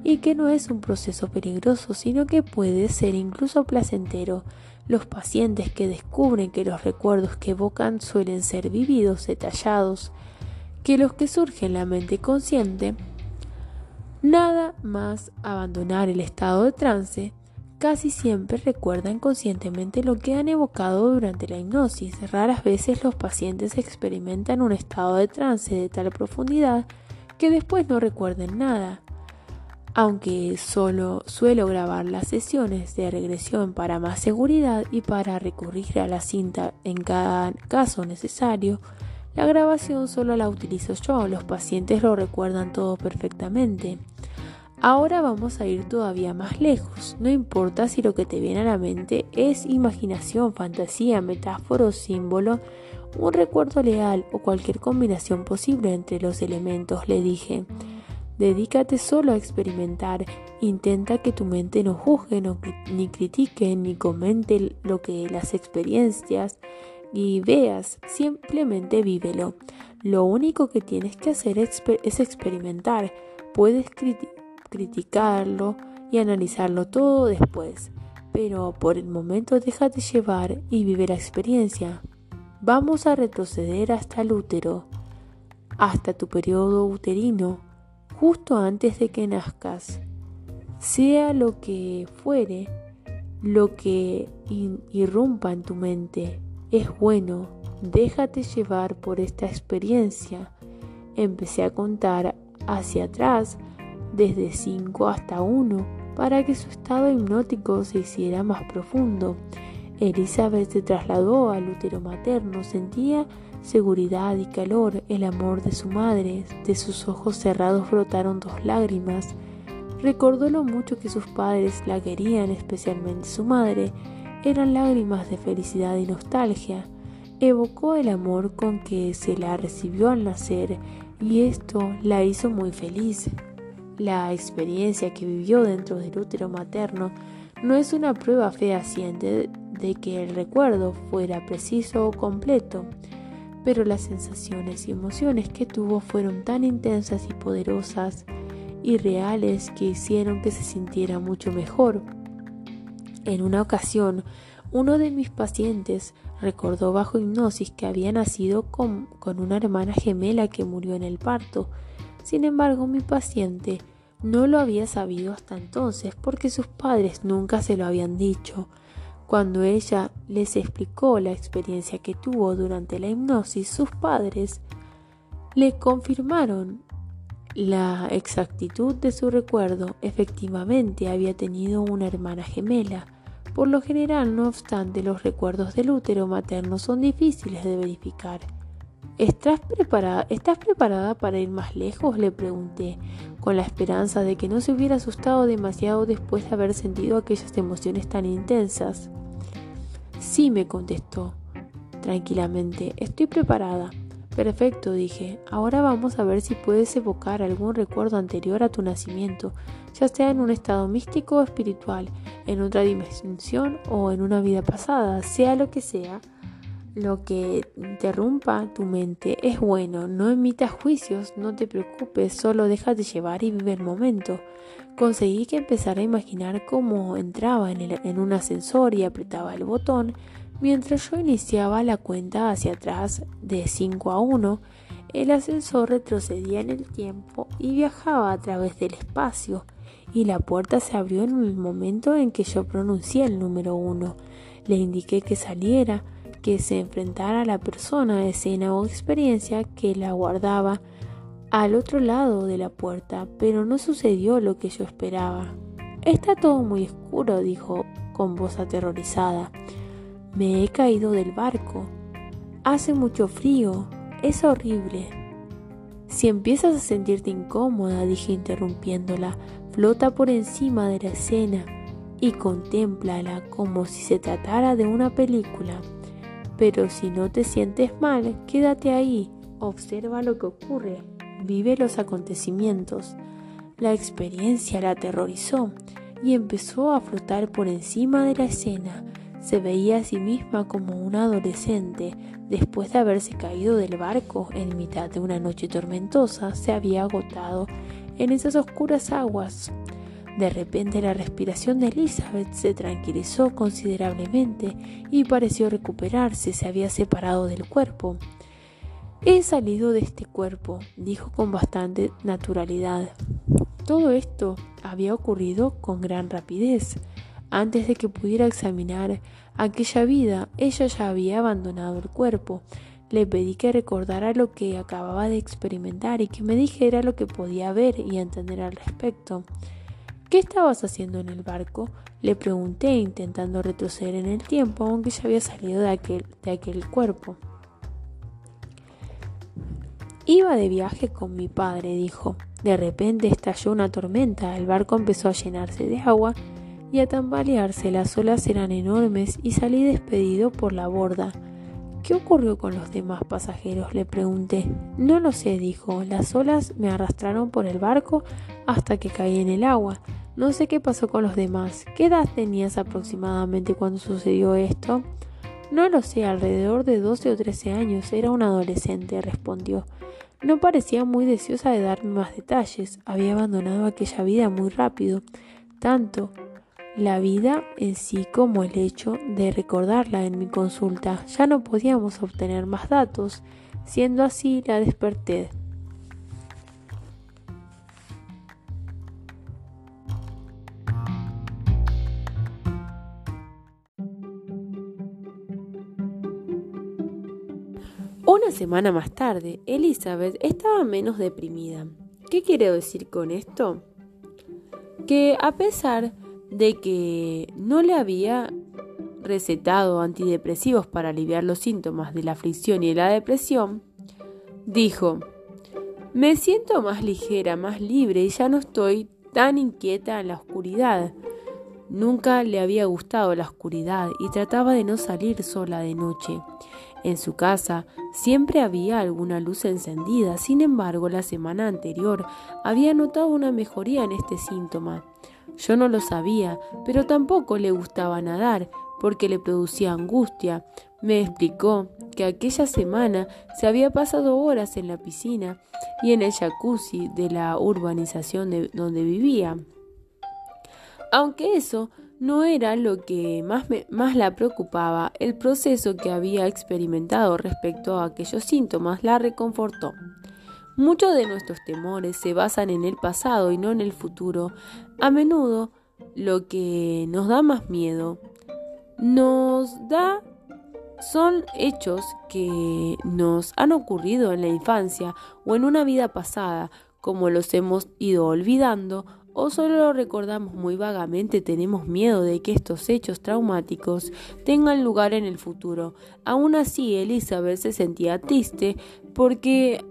y que no es un proceso peligroso, sino que puede ser incluso placentero. Los pacientes que descubren que los recuerdos que evocan suelen ser vividos, detallados, que los que surgen en la mente consciente, nada más abandonar el estado de trance, Casi siempre recuerdan conscientemente lo que han evocado durante la hipnosis. Raras veces los pacientes experimentan un estado de trance de tal profundidad que después no recuerden nada. Aunque solo suelo grabar las sesiones de regresión para más seguridad y para recurrir a la cinta en cada caso necesario, la grabación solo la utilizo yo, los pacientes lo recuerdan todo perfectamente. Ahora vamos a ir todavía más lejos. No importa si lo que te viene a la mente es imaginación, fantasía, metáfora o símbolo, un recuerdo leal o cualquier combinación posible entre los elementos, le dije. Dedícate solo a experimentar. Intenta que tu mente no juzgue, ni critique, ni comente lo que las experiencias y veas. Simplemente vívelo. Lo único que tienes que hacer es experimentar. Puedes criticar criticarlo y analizarlo todo después, pero por el momento déjate llevar y vive la experiencia. Vamos a retroceder hasta el útero, hasta tu periodo uterino, justo antes de que nazcas. Sea lo que fuere, lo que irrumpa en tu mente, es bueno, déjate llevar por esta experiencia. Empecé a contar hacia atrás desde 5 hasta 1 para que su estado hipnótico se hiciera más profundo. Elizabeth se trasladó al útero materno, sentía seguridad y calor, el amor de su madre, de sus ojos cerrados brotaron dos lágrimas. Recordó lo mucho que sus padres la querían, especialmente su madre, eran lágrimas de felicidad y nostalgia. Evocó el amor con que se la recibió al nacer y esto la hizo muy feliz. La experiencia que vivió dentro del útero materno no es una prueba fehaciente de que el recuerdo fuera preciso o completo, pero las sensaciones y emociones que tuvo fueron tan intensas y poderosas y reales que hicieron que se sintiera mucho mejor. En una ocasión, uno de mis pacientes recordó bajo hipnosis que había nacido con, con una hermana gemela que murió en el parto sin embargo, mi paciente no lo había sabido hasta entonces porque sus padres nunca se lo habían dicho. Cuando ella les explicó la experiencia que tuvo durante la hipnosis, sus padres le confirmaron la exactitud de su recuerdo. Efectivamente había tenido una hermana gemela. Por lo general, no obstante, los recuerdos del útero materno son difíciles de verificar. ¿Estás preparada, ¿Estás preparada para ir más lejos? le pregunté, con la esperanza de que no se hubiera asustado demasiado después de haber sentido aquellas emociones tan intensas. Sí, me contestó, tranquilamente, estoy preparada. Perfecto, dije. Ahora vamos a ver si puedes evocar algún recuerdo anterior a tu nacimiento, ya sea en un estado místico o espiritual, en otra dimensión o en una vida pasada, sea lo que sea. Lo que interrumpa tu mente es bueno, no emitas juicios, no te preocupes, solo déjate llevar y vive el momento. Conseguí que empezara a imaginar cómo entraba en, en un ascensor y apretaba el botón mientras yo iniciaba la cuenta hacia atrás de 5 a 1. El ascensor retrocedía en el tiempo y viajaba a través del espacio, y la puerta se abrió en el momento en que yo pronuncié el número 1. Le indiqué que saliera, que se enfrentara a la persona, escena o experiencia que la guardaba al otro lado de la puerta, pero no sucedió lo que yo esperaba. Está todo muy oscuro, dijo con voz aterrorizada. Me he caído del barco. Hace mucho frío. Es horrible. Si empiezas a sentirte incómoda, dije interrumpiéndola, flota por encima de la escena y contémplala como si se tratara de una película. Pero si no te sientes mal, quédate ahí, observa lo que ocurre, vive los acontecimientos. La experiencia la aterrorizó y empezó a flotar por encima de la escena. Se veía a sí misma como una adolescente. Después de haberse caído del barco en mitad de una noche tormentosa, se había agotado en esas oscuras aguas. De repente la respiración de Elizabeth se tranquilizó considerablemente y pareció recuperarse, se había separado del cuerpo. He salido de este cuerpo, dijo con bastante naturalidad. Todo esto había ocurrido con gran rapidez. Antes de que pudiera examinar aquella vida, ella ya había abandonado el cuerpo. Le pedí que recordara lo que acababa de experimentar y que me dijera lo que podía ver y entender al respecto. ¿Qué estabas haciendo en el barco? Le pregunté intentando retroceder en el tiempo, aunque ya había salido de aquel, de aquel cuerpo. Iba de viaje con mi padre, dijo. De repente estalló una tormenta, el barco empezó a llenarse de agua y a tambalearse, las olas eran enormes y salí despedido por la borda. ¿Qué ocurrió con los demás pasajeros? le pregunté. No lo sé, dijo. Las olas me arrastraron por el barco hasta que caí en el agua. No sé qué pasó con los demás. ¿Qué edad tenías aproximadamente cuando sucedió esto? No lo sé, alrededor de 12 o 13 años. Era un adolescente, respondió. No parecía muy deseosa de darme más detalles. Había abandonado aquella vida muy rápido. Tanto la vida en sí como el hecho de recordarla en mi consulta. Ya no podíamos obtener más datos. Siendo así, la desperté. Una semana más tarde, Elizabeth estaba menos deprimida. ¿Qué quiero decir con esto? Que a pesar de que no le había recetado antidepresivos para aliviar los síntomas de la aflicción y de la depresión, dijo, me siento más ligera, más libre y ya no estoy tan inquieta en la oscuridad. Nunca le había gustado la oscuridad y trataba de no salir sola de noche. En su casa siempre había alguna luz encendida, sin embargo la semana anterior había notado una mejoría en este síntoma. Yo no lo sabía, pero tampoco le gustaba nadar, porque le producía angustia. Me explicó que aquella semana se había pasado horas en la piscina y en el jacuzzi de la urbanización de donde vivía. Aunque eso no era lo que más, más la preocupaba, el proceso que había experimentado respecto a aquellos síntomas la reconfortó. Muchos de nuestros temores se basan en el pasado y no en el futuro. A menudo lo que nos da más miedo nos da son hechos que nos han ocurrido en la infancia o en una vida pasada, como los hemos ido olvidando o solo lo recordamos muy vagamente, tenemos miedo de que estos hechos traumáticos tengan lugar en el futuro. Aún así, Elizabeth se sentía triste porque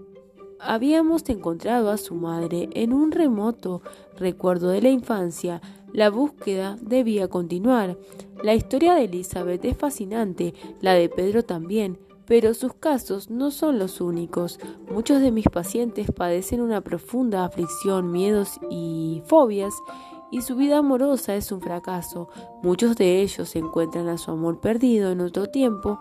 habíamos encontrado a su madre en un remoto recuerdo de la infancia. La búsqueda debía continuar. La historia de Elizabeth es fascinante, la de Pedro también, pero sus casos no son los únicos. Muchos de mis pacientes padecen una profunda aflicción, miedos y fobias y su vida amorosa es un fracaso. Muchos de ellos encuentran a su amor perdido en otro tiempo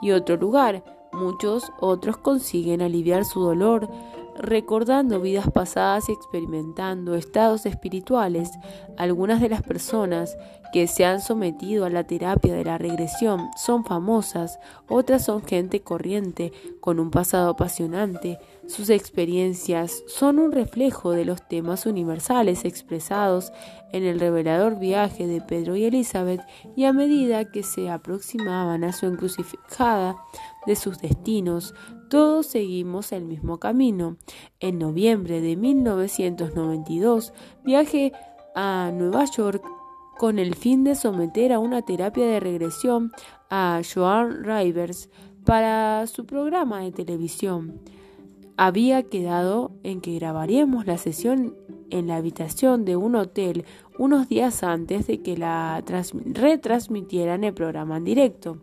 y otro lugar. Muchos otros consiguen aliviar su dolor recordando vidas pasadas y experimentando estados espirituales. Algunas de las personas que se han sometido a la terapia de la regresión son famosas, otras son gente corriente, con un pasado apasionante. Sus experiencias son un reflejo de los temas universales expresados en el revelador viaje de Pedro y Elizabeth y a medida que se aproximaban a su encrucijada de sus destinos, todos seguimos el mismo camino. En noviembre de 1992 viajé a Nueva York con el fin de someter a una terapia de regresión a Joan Rivers para su programa de televisión. Había quedado en que grabaríamos la sesión en la habitación de un hotel unos días antes de que la retransmitieran el programa en directo.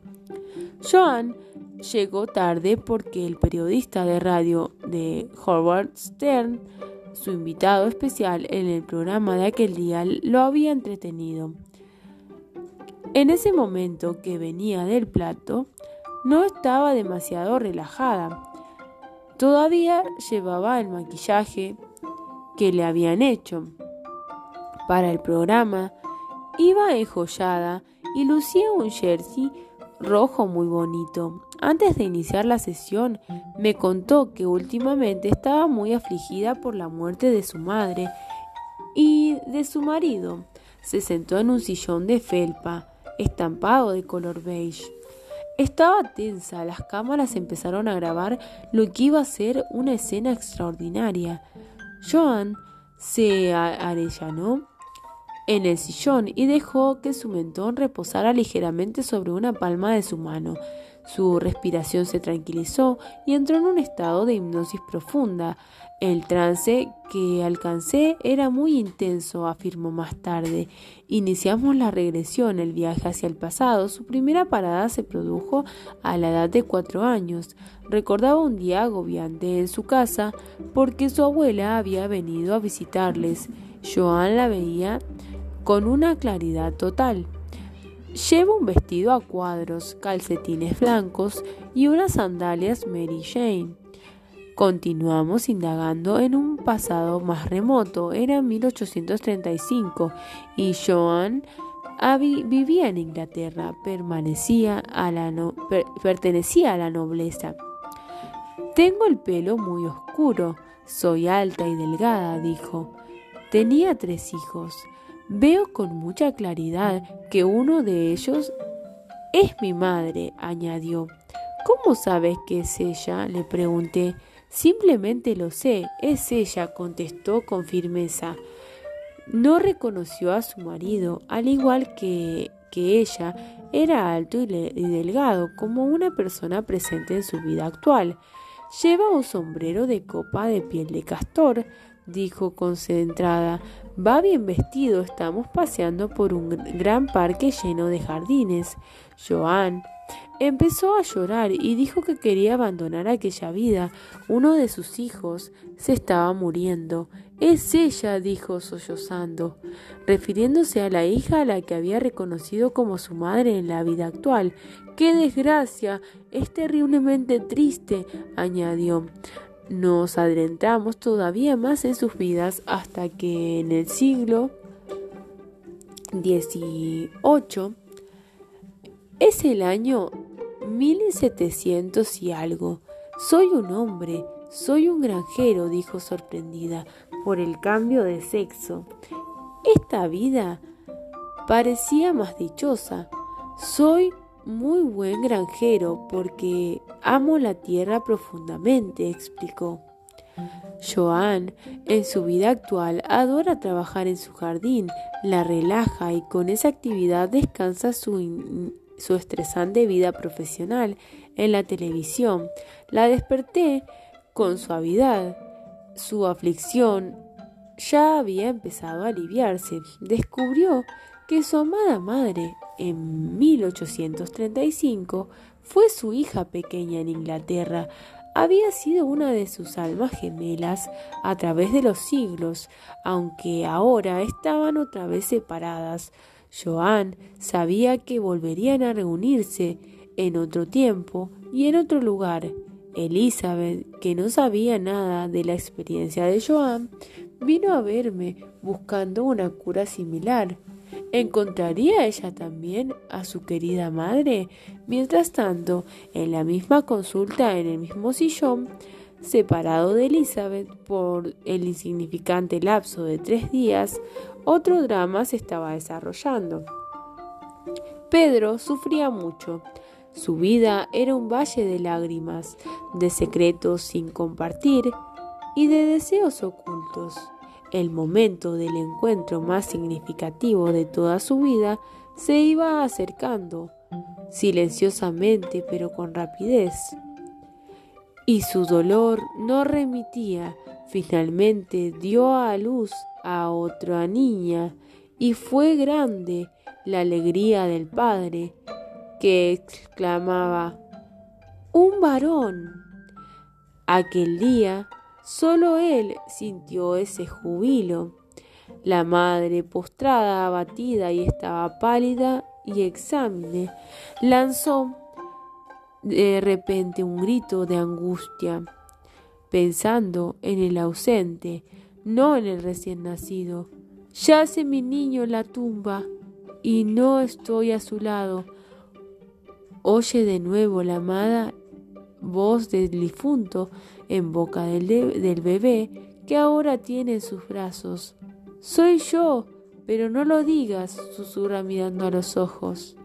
Joan llegó tarde porque el periodista de radio de Howard Stern, su invitado especial en el programa de aquel día, lo había entretenido. En ese momento que venía del plato, no estaba demasiado relajada. Todavía llevaba el maquillaje que le habían hecho. Para el programa, iba enjollada y lucía un jersey rojo muy bonito. Antes de iniciar la sesión, me contó que últimamente estaba muy afligida por la muerte de su madre y de su marido. Se sentó en un sillón de felpa, estampado de color beige. Estaba tensa, las cámaras empezaron a grabar lo que iba a ser una escena extraordinaria. Joan se arellanó en el sillón y dejó que su mentón reposara ligeramente sobre una palma de su mano. Su respiración se tranquilizó y entró en un estado de hipnosis profunda. El trance que alcancé era muy intenso, afirmó más tarde. Iniciamos la regresión, el viaje hacia el pasado. Su primera parada se produjo a la edad de cuatro años. Recordaba un día agobiante en su casa porque su abuela había venido a visitarles. Joan la veía con una claridad total. Lleva un vestido a cuadros, calcetines blancos y unas sandalias Mary Jane. Continuamos indagando en un pasado más remoto. Era 1835 y Joan vivía en Inglaterra, permanecía pertenecía a la nobleza. Tengo el pelo muy oscuro, soy alta y delgada, dijo. Tenía tres hijos. Veo con mucha claridad que uno de ellos es mi madre, añadió. ¿Cómo sabes que es ella? le pregunté. Simplemente lo sé, es ella, contestó con firmeza. No reconoció a su marido, al igual que, que ella, era alto y, y delgado, como una persona presente en su vida actual. Lleva un sombrero de copa de piel de castor, dijo concentrada. Va bien vestido, estamos paseando por un gran parque lleno de jardines. Joan empezó a llorar y dijo que quería abandonar aquella vida. Uno de sus hijos se estaba muriendo. Es ella, dijo sollozando, refiriéndose a la hija a la que había reconocido como su madre en la vida actual. ¡Qué desgracia! Es terriblemente triste, añadió nos adentramos todavía más en sus vidas hasta que en el siglo XVIII es el año 1700 y algo. Soy un hombre, soy un granjero, dijo sorprendida por el cambio de sexo. Esta vida parecía más dichosa. Soy muy buen granjero porque amo la tierra profundamente, explicó. Joan, en su vida actual, adora trabajar en su jardín, la relaja y con esa actividad descansa su, su estresante vida profesional en la televisión. La desperté con suavidad. Su aflicción ya había empezado a aliviarse. Descubrió que su amada madre, en 1835, fue su hija pequeña en Inglaterra. había sido una de sus almas gemelas a través de los siglos, aunque ahora estaban otra vez separadas. Joan sabía que volverían a reunirse en otro tiempo y en otro lugar. Elizabeth, que no sabía nada de la experiencia de Joan, vino a verme buscando una cura similar. ¿Encontraría ella también a su querida madre? Mientras tanto, en la misma consulta, en el mismo sillón, separado de Elizabeth por el insignificante lapso de tres días, otro drama se estaba desarrollando. Pedro sufría mucho. Su vida era un valle de lágrimas, de secretos sin compartir y de deseos ocultos. El momento del encuentro más significativo de toda su vida se iba acercando, silenciosamente pero con rapidez. Y su dolor no remitía. Finalmente dio a luz a otra niña y fue grande la alegría del padre, que exclamaba, ¡Un varón! Aquel día Solo él sintió ese júbilo. La madre, postrada, abatida y estaba pálida y exámine, lanzó de repente un grito de angustia, pensando en el ausente, no en el recién nacido. Yace mi niño en la tumba y no estoy a su lado. Oye de nuevo la amada voz del difunto en boca del, bebé que ahora tiene en sus brazos. Soy yo, pero no lo digas, susurra mirando a los ojos.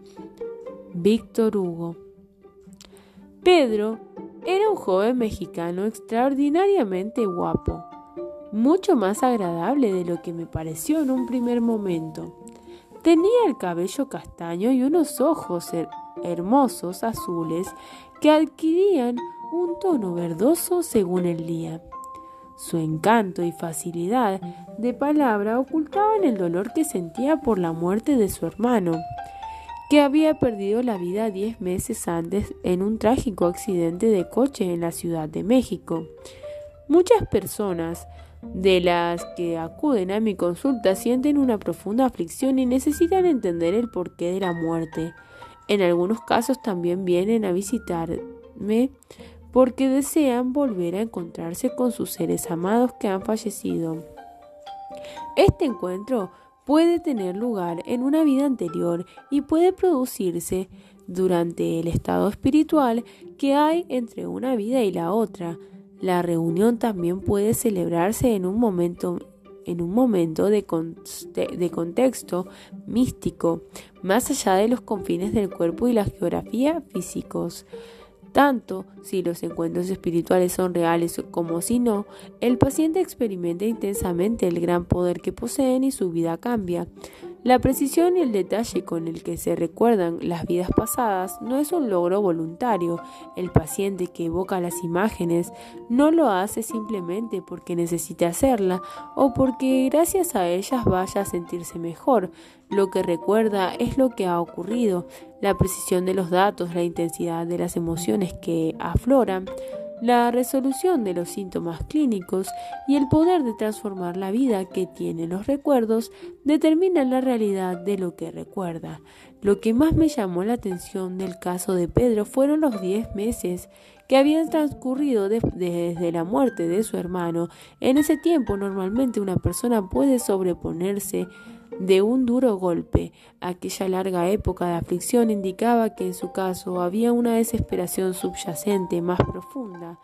Víctor Hugo. Pedro era un joven mexicano extraordinariamente guapo, mucho más agradable de lo que me pareció en un primer momento. Tenía el cabello castaño y unos ojos hermosos azules que adquirían un tono verdoso según el día. Su encanto y facilidad de palabra ocultaban el dolor que sentía por la muerte de su hermano, que había perdido la vida diez meses antes en un trágico accidente de coche en la Ciudad de México. Muchas personas de las que acuden a mi consulta sienten una profunda aflicción y necesitan entender el porqué de la muerte. En algunos casos también vienen a visitarme porque desean volver a encontrarse con sus seres amados que han fallecido. Este encuentro puede tener lugar en una vida anterior y puede producirse durante el estado espiritual que hay entre una vida y la otra. La reunión también puede celebrarse en un momento en un momento de, de, contexto místico, más allá de los confines del cuerpo y la geografía físicos. Tanto si los encuentros espirituales son reales como si no, el paciente experimenta intensamente el gran poder que poseen y su vida cambia. La precisión y el detalle con el que se recuerdan las vidas pasadas no es un logro voluntario. El paciente que evoca las imágenes no lo hace simplemente porque necesite hacerla o porque gracias a ellas vaya a sentirse mejor. Lo que recuerda es lo que ha ocurrido, la precisión de los datos, la intensidad de las emociones que afloran la resolución de los síntomas clínicos y el poder de transformar la vida que tienen los recuerdos determinan la realidad de lo que recuerda. Lo que más me llamó la atención del caso de Pedro fueron los diez meses que habían transcurrido desde la muerte de su hermano. En ese tiempo normalmente una persona puede sobreponerse de un duro golpe. Aquella larga época de aflicción indicaba que en su caso había una desesperación subyacente más profunda.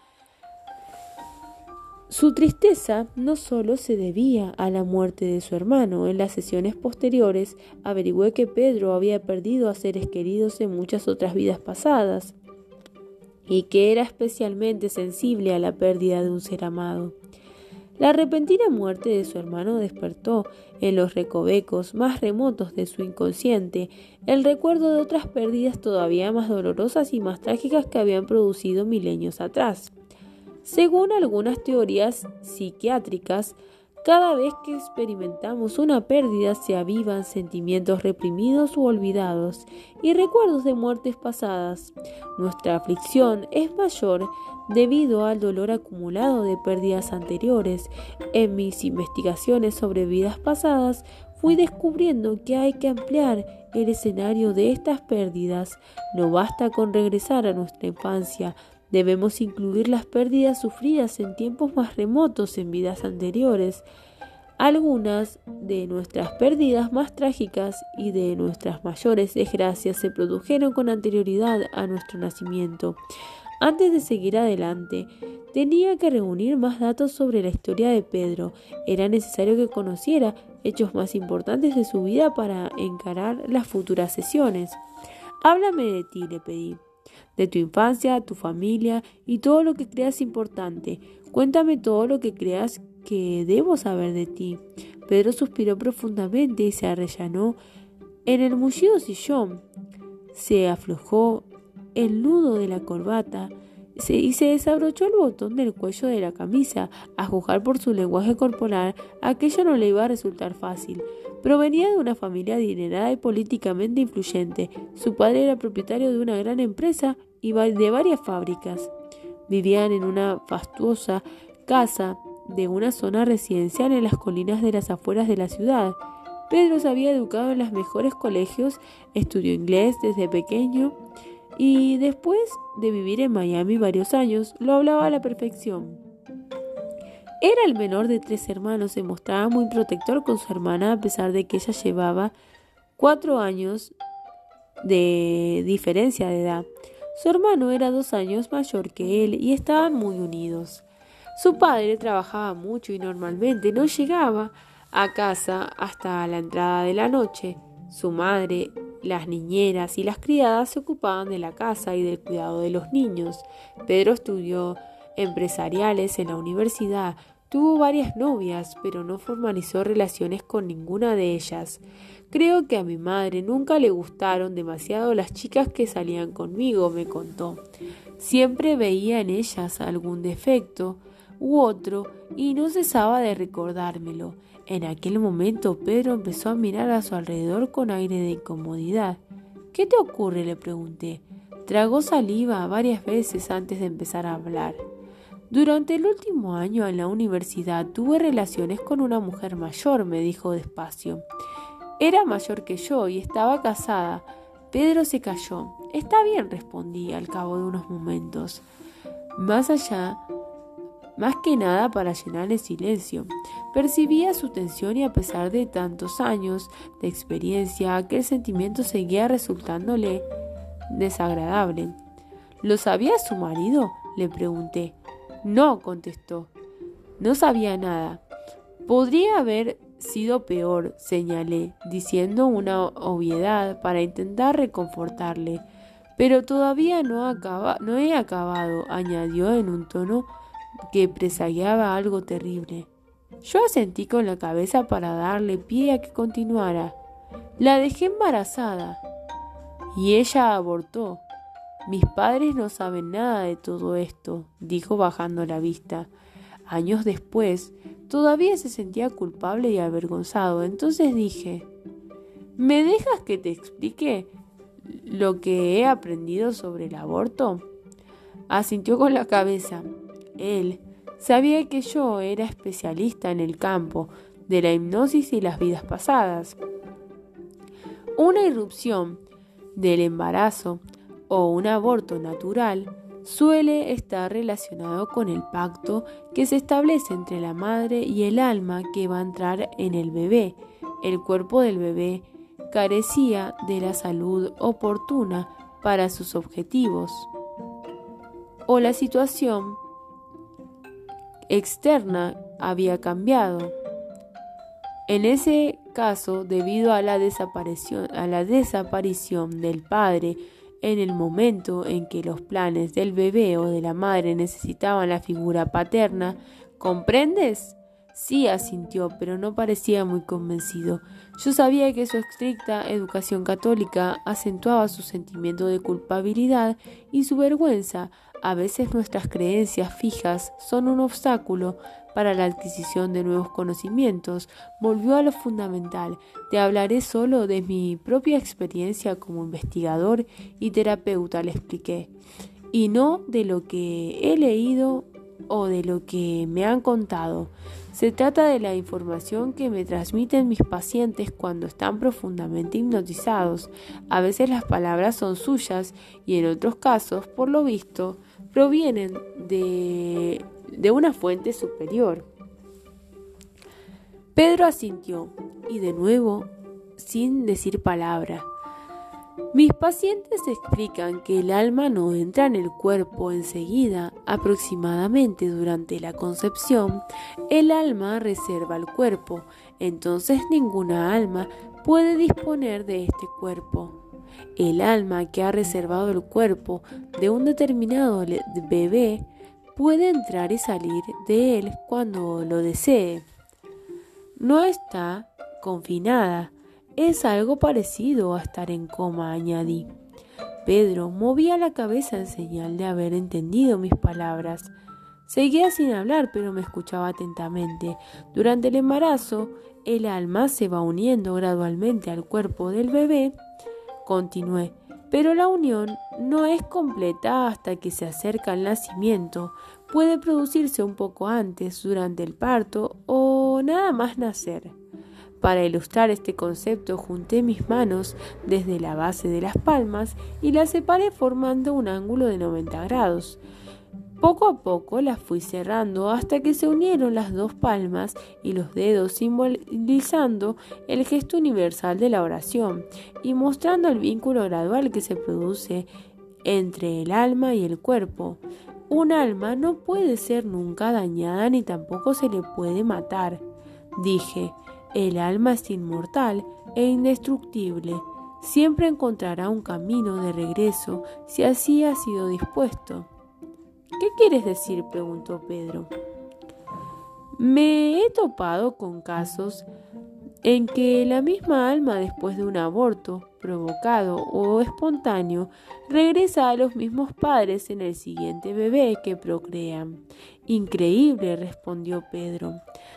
Su tristeza no solo se debía a la muerte de su hermano. En las sesiones posteriores averigüé que Pedro había perdido a seres queridos en muchas otras vidas pasadas y que era especialmente sensible a la pérdida de un ser amado. La repentina muerte de su hermano despertó en los recovecos más remotos de su inconsciente el recuerdo de otras pérdidas todavía más dolorosas y más trágicas que habían producido milenios atrás. Según algunas teorías psiquiátricas, Cada vez que experimentamos una pérdida se avivan sentimientos reprimidos u olvidados y recuerdos de muertes pasadas. Nuestra aflicción es mayor debido al dolor acumulado de pérdidas anteriores. En mis investigaciones sobre vidas pasadas fui descubriendo que hay que ampliar el escenario de estas pérdidas. No basta con regresar a nuestra infancia, Debemos incluir las pérdidas sufridas en tiempos más remotos en vidas anteriores. Algunas de nuestras pérdidas más trágicas y de nuestras mayores desgracias se produjeron con anterioridad a nuestro nacimiento. Antes de seguir adelante, tenía que reunir más datos sobre la historia de Pedro. Era necesario que conociera hechos más importantes de su vida para encarar las futuras sesiones. Háblame de ti, le pedí de tu infancia, tu familia y todo lo que creas importante. Cuéntame todo lo que creas que debo saber de ti. Pedro suspiró profundamente y se arrellanó en el mullido sillón. Se aflojó el nudo de la corbata y se desabrochó el botón del cuello de la camisa. A juzgar por su lenguaje corporal, aquello no le iba a resultar fácil. Provenía de una familia adinerada y políticamente influyente. Su padre era propietario de una gran empresa y de varias fábricas. Vivían en una fastuosa casa de una zona residencial en las colinas de las afueras de la ciudad. Pedro se había educado en los mejores colegios, estudió inglés desde pequeño y después de vivir en Miami varios años, lo hablaba a la perfección. Era el menor de tres hermanos, se mostraba muy protector con su hermana a pesar de que ella llevaba cuatro años de diferencia de edad. Su hermano era dos años mayor que él y estaban muy unidos. Su padre trabajaba mucho y normalmente no llegaba a casa hasta la entrada de la noche. Su madre, las niñeras y las criadas se ocupaban de la casa y del cuidado de los niños. Pedro estudió empresariales en la universidad, Tuvo varias novias, pero no formalizó relaciones con ninguna de ellas. Creo que a mi madre nunca le gustaron demasiado las chicas que salían conmigo, me contó. Siempre veía en ellas algún defecto u otro y no cesaba de recordármelo. En aquel momento Pedro empezó a mirar a su alrededor con aire de incomodidad. ¿Qué te ocurre? le pregunté. Tragó saliva varias veces antes de empezar a hablar. Durante el último año en la universidad tuve relaciones con una mujer mayor, me dijo despacio. Era mayor que yo y estaba casada. Pedro se calló. Está bien, respondí al cabo de unos momentos. Más allá, más que nada para llenar el silencio. Percibía su tensión y a pesar de tantos años de experiencia, aquel sentimiento seguía resultándole desagradable. ¿Lo sabía su marido? le pregunté. No, contestó. No sabía nada. Podría haber sido peor, señalé, diciendo una obviedad para intentar reconfortarle. Pero todavía no, no he acabado, añadió en un tono que presagiaba algo terrible. Yo asentí con la cabeza para darle pie a que continuara. La dejé embarazada y ella abortó. Mis padres no saben nada de todo esto, dijo bajando la vista. Años después, todavía se sentía culpable y avergonzado. Entonces dije, ¿me dejas que te explique lo que he aprendido sobre el aborto? Asintió con la cabeza. Él sabía que yo era especialista en el campo de la hipnosis y las vidas pasadas. Una irrupción del embarazo o un aborto natural suele estar relacionado con el pacto que se establece entre la madre y el alma que va a entrar en el bebé. El cuerpo del bebé carecía de la salud oportuna para sus objetivos. O la situación externa había cambiado. En ese caso, debido a la desaparición, a la desaparición del padre en el momento en que los planes del bebé o de la madre necesitaban la figura paterna, ¿comprendes? Sí, asintió, pero no parecía muy convencido. Yo sabía que su estricta educación católica acentuaba su sentimiento de culpabilidad y su vergüenza A veces nuestras creencias fijas son un obstáculo para la adquisición de nuevos conocimientos. Volvió a lo fundamental. Te hablaré solo de mi propia experiencia como investigador y terapeuta, le expliqué, y no de lo que he leído o de lo que me han contado. Se trata de la información que me transmiten mis pacientes cuando están profundamente hipnotizados. A veces las palabras son suyas y en otros casos, por lo visto, provienen de, de una fuente superior. Pedro asintió y de nuevo, sin decir palabra, mis pacientes explican que el alma no entra en el cuerpo enseguida, aproximadamente durante la concepción, el alma reserva el cuerpo, entonces ninguna alma puede disponer de este cuerpo. El alma que ha reservado el cuerpo de un determinado bebé puede entrar y salir de él cuando lo desee. No está confinada, es algo parecido a estar en coma, añadí. Pedro movía la cabeza en señal de haber entendido mis palabras. Seguía sin hablar, pero me escuchaba atentamente. Durante el embarazo, el alma se va uniendo gradualmente al cuerpo del bebé. Continué, pero la unión no es completa hasta que se acerca el nacimiento. Puede producirse un poco antes, durante el parto o nada más nacer. Para ilustrar este concepto junté mis manos desde la base de las palmas y las separé formando un ángulo de 90 grados. Poco a poco las fui cerrando hasta que se unieron las dos palmas y los dedos simbolizando el gesto universal de la oración y mostrando el vínculo gradual que se produce entre el alma y el cuerpo. Un alma no puede ser nunca dañada ni tampoco se le puede matar. Dije, el alma es inmortal e indestructible. Siempre encontrará un camino de regreso si así ha sido dispuesto. ¿Qué quieres decir? preguntó Pedro. Me he topado con casos en que la misma alma después de un aborto provocado o espontáneo regresa a los mismos padres en el siguiente bebé que procrean. Increíble, respondió Pedro.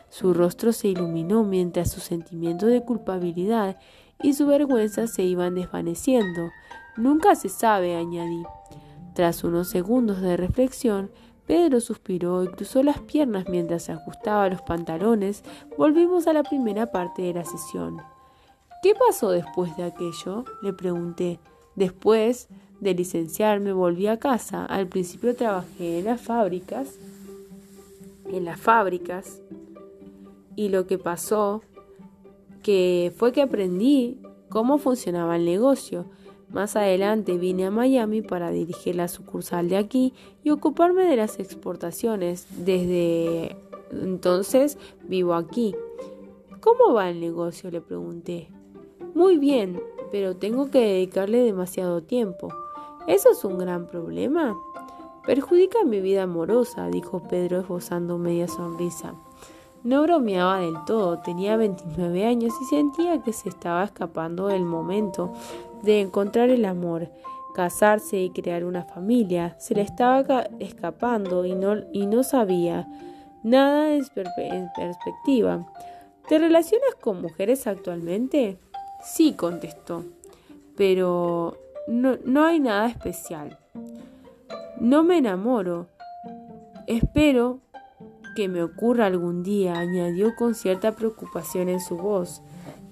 Su rostro se iluminó mientras su sentimiento de culpabilidad y su vergüenza se iban desvaneciendo. Nunca se sabe, añadí. Tras unos segundos de reflexión, Pedro suspiró y cruzó las piernas mientras se ajustaba los pantalones. Volvimos a la primera parte de la sesión. ¿Qué pasó después de aquello? le pregunté. Después de licenciarme volví a casa. Al principio trabajé en las fábricas. En las fábricas. Y lo que pasó que fue que aprendí cómo funcionaba el negocio. Más adelante vine a Miami para dirigir la sucursal de aquí y ocuparme de las exportaciones. Desde entonces vivo aquí. ¿Cómo va el negocio? le pregunté. Muy bien, pero tengo que dedicarle demasiado tiempo. ¿Eso es un gran problema? Perjudica mi vida amorosa, dijo Pedro esbozando media sonrisa. No bromeaba del todo, tenía 29 años y sentía que se estaba escapando del momento de encontrar el amor, casarse y crear una familia. Se le estaba escapando y no, y no sabía nada en, en perspectiva. ¿Te relacionas con mujeres actualmente? Sí, contestó, pero no, no hay nada especial. No me enamoro. Espero que me ocurra algún día, añadió con cierta preocupación en su voz.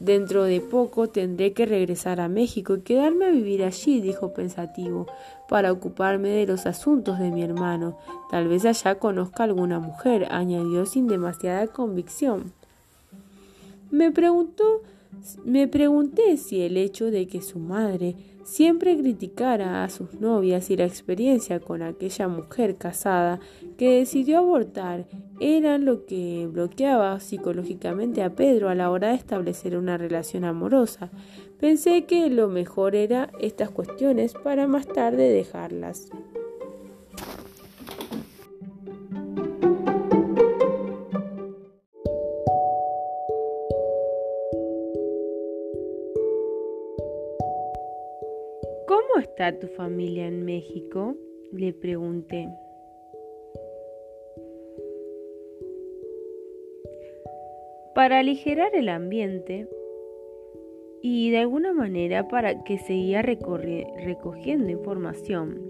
Dentro de poco tendré que regresar a México y quedarme a vivir allí, dijo pensativo, para ocuparme de los asuntos de mi hermano. Tal vez allá conozca alguna mujer, añadió sin demasiada convicción. Me preguntó, me pregunté si el hecho de que su madre siempre criticara a sus novias y la experiencia con aquella mujer casada que decidió abortar eran lo que bloqueaba psicológicamente a Pedro a la hora de establecer una relación amorosa. Pensé que lo mejor era estas cuestiones para más tarde dejarlas. Está tu familia en México? le pregunté. Para aligerar el ambiente y de alguna manera para que seguía recogiendo información.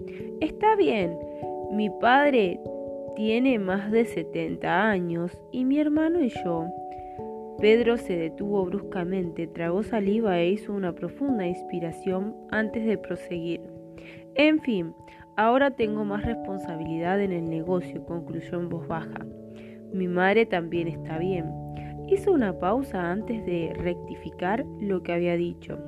Está bien, mi padre tiene más de 70 años y mi hermano y yo. Pedro se detuvo bruscamente, tragó saliva e hizo una profunda inspiración antes de proseguir. En fin, ahora tengo más responsabilidad en el negocio, concluyó en voz baja. Mi madre también está bien. Hizo una pausa antes de rectificar lo que había dicho.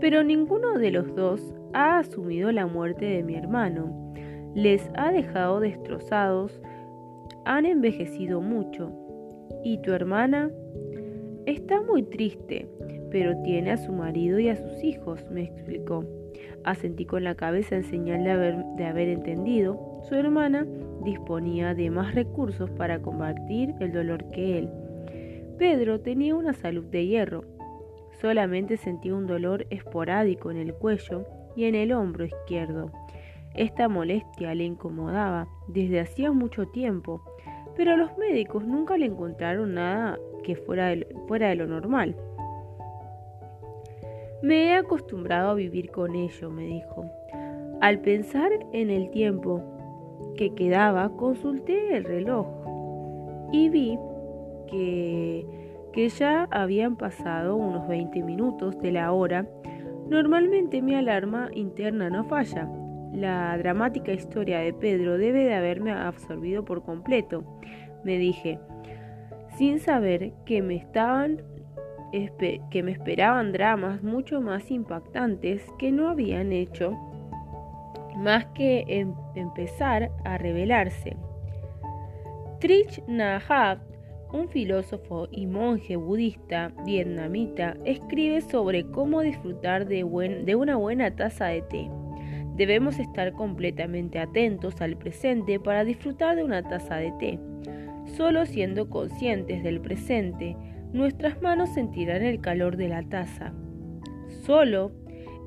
Pero ninguno de los dos ha asumido la muerte de mi hermano. Les ha dejado destrozados, han envejecido mucho. ¿Y tu hermana? Está muy triste, pero tiene a su marido y a sus hijos, me explicó. Asentí con la cabeza en señal de haber, de haber entendido. Su hermana disponía de más recursos para combatir el dolor que él. Pedro tenía una salud de hierro. Solamente sentía un dolor esporádico en el cuello y en el hombro izquierdo. Esta molestia le incomodaba desde hacía mucho tiempo, pero los médicos nunca le encontraron nada que fuera fuera de lo normal. Me he acostumbrado a vivir con ello, me dijo. Al pensar en el tiempo que quedaba, consulté el reloj y vi que, que ya habían pasado unos 20 minutos de la hora. Normalmente mi alarma interna no falla. La dramática historia de Pedro debe de haberme absorbido por completo, me dije, sin saber que me estaban que me esperaban dramas mucho más impactantes que no habían hecho más que em, empezar a revelarse. Trich Nhat, un filósofo y monje budista vietnamita, escribe sobre cómo disfrutar de una buena taza de té. Debemos estar completamente atentos al presente para disfrutar de una taza de té. Solo siendo conscientes del presente, nuestras manos sentirán el calor de la taza. Solo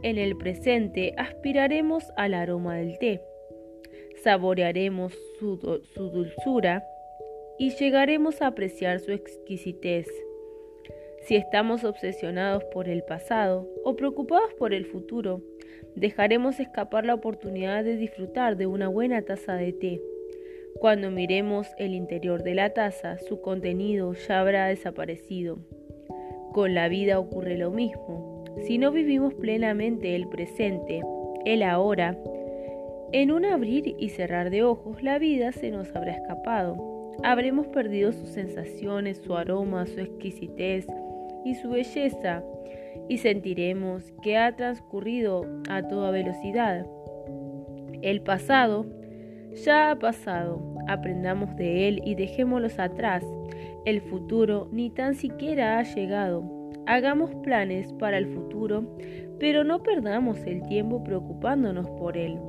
en el presente aspiraremos al aroma del té, saborearemos su, dulzura y llegaremos a apreciar su exquisitez. Si estamos obsesionados por el pasado o preocupados por el futuro, dejaremos escapar la oportunidad de disfrutar de una buena taza de té. Cuando miremos el interior de la taza, su contenido ya habrá desaparecido. Con la vida ocurre lo mismo. Si no vivimos plenamente el presente, el ahora, en un abrir y cerrar de ojos la vida se nos habrá escapado. Habremos perdido sus sensaciones, su aroma, su exquisitez y su belleza y sentiremos que ha transcurrido a toda velocidad. El pasado ya ha pasado, aprendamos de él y dejémoslos atrás. El futuro ni tan siquiera ha llegado. Hagamos planes para el futuro, pero no perdamos el tiempo preocupándonos por él.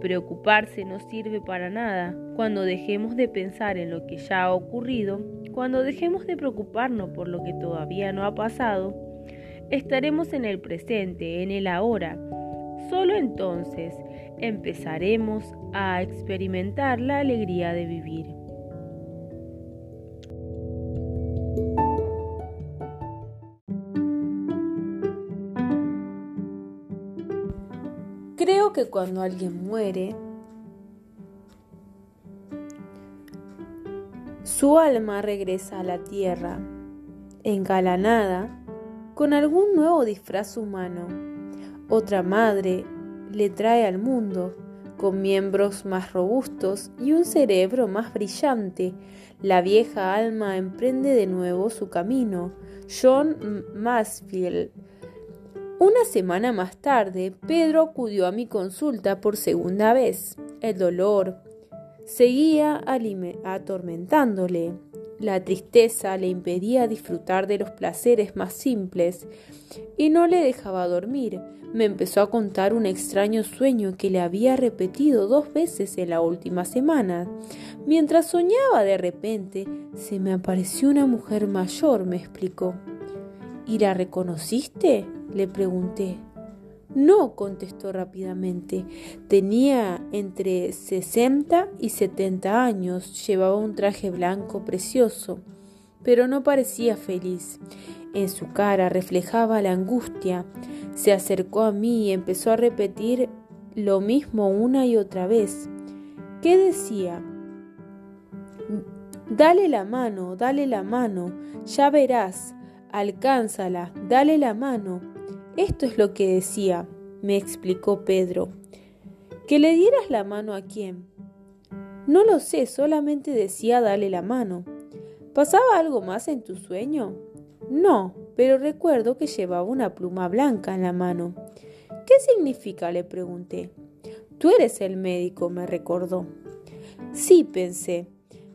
Preocuparse no sirve para nada cuando dejemos de pensar en lo que ya ha ocurrido, cuando dejemos de preocuparnos por lo que todavía no ha pasado, estaremos en el presente, en el ahora. Solo entonces empezaremos a experimentar la alegría de vivir. Creo que cuando alguien muere, su alma regresa a la tierra, engalanada con algún nuevo disfraz humano. Otra madre le trae al mundo con miembros más robustos y un cerebro más brillante. La vieja alma emprende de nuevo su camino. John Masfield una semana más tarde, Pedro acudió a mi consulta por segunda vez. El dolor seguía atormentándole. La tristeza le impedía disfrutar de los placeres más simples y no le dejaba dormir. Me empezó a contar un extraño sueño que le había repetido dos veces en la última semana. Mientras soñaba de repente, se me apareció una mujer mayor, me explicó. ¿Y la reconociste? le pregunté. No, contestó rápidamente. Tenía entre sesenta y setenta años, llevaba un traje blanco precioso, pero no parecía feliz. En su cara reflejaba la angustia. Se acercó a mí y empezó a repetir lo mismo una y otra vez. ¿Qué decía? Dale la mano, dale la mano, ya verás, alcánzala, dale la mano. Esto es lo que decía, me explicó Pedro. ¿Que le dieras la mano a quién? No lo sé, solamente decía dale la mano. ¿Pasaba algo más en tu sueño? No, pero recuerdo que llevaba una pluma blanca en la mano. ¿Qué significa? le pregunté. Tú eres el médico, me recordó. Sí, pensé.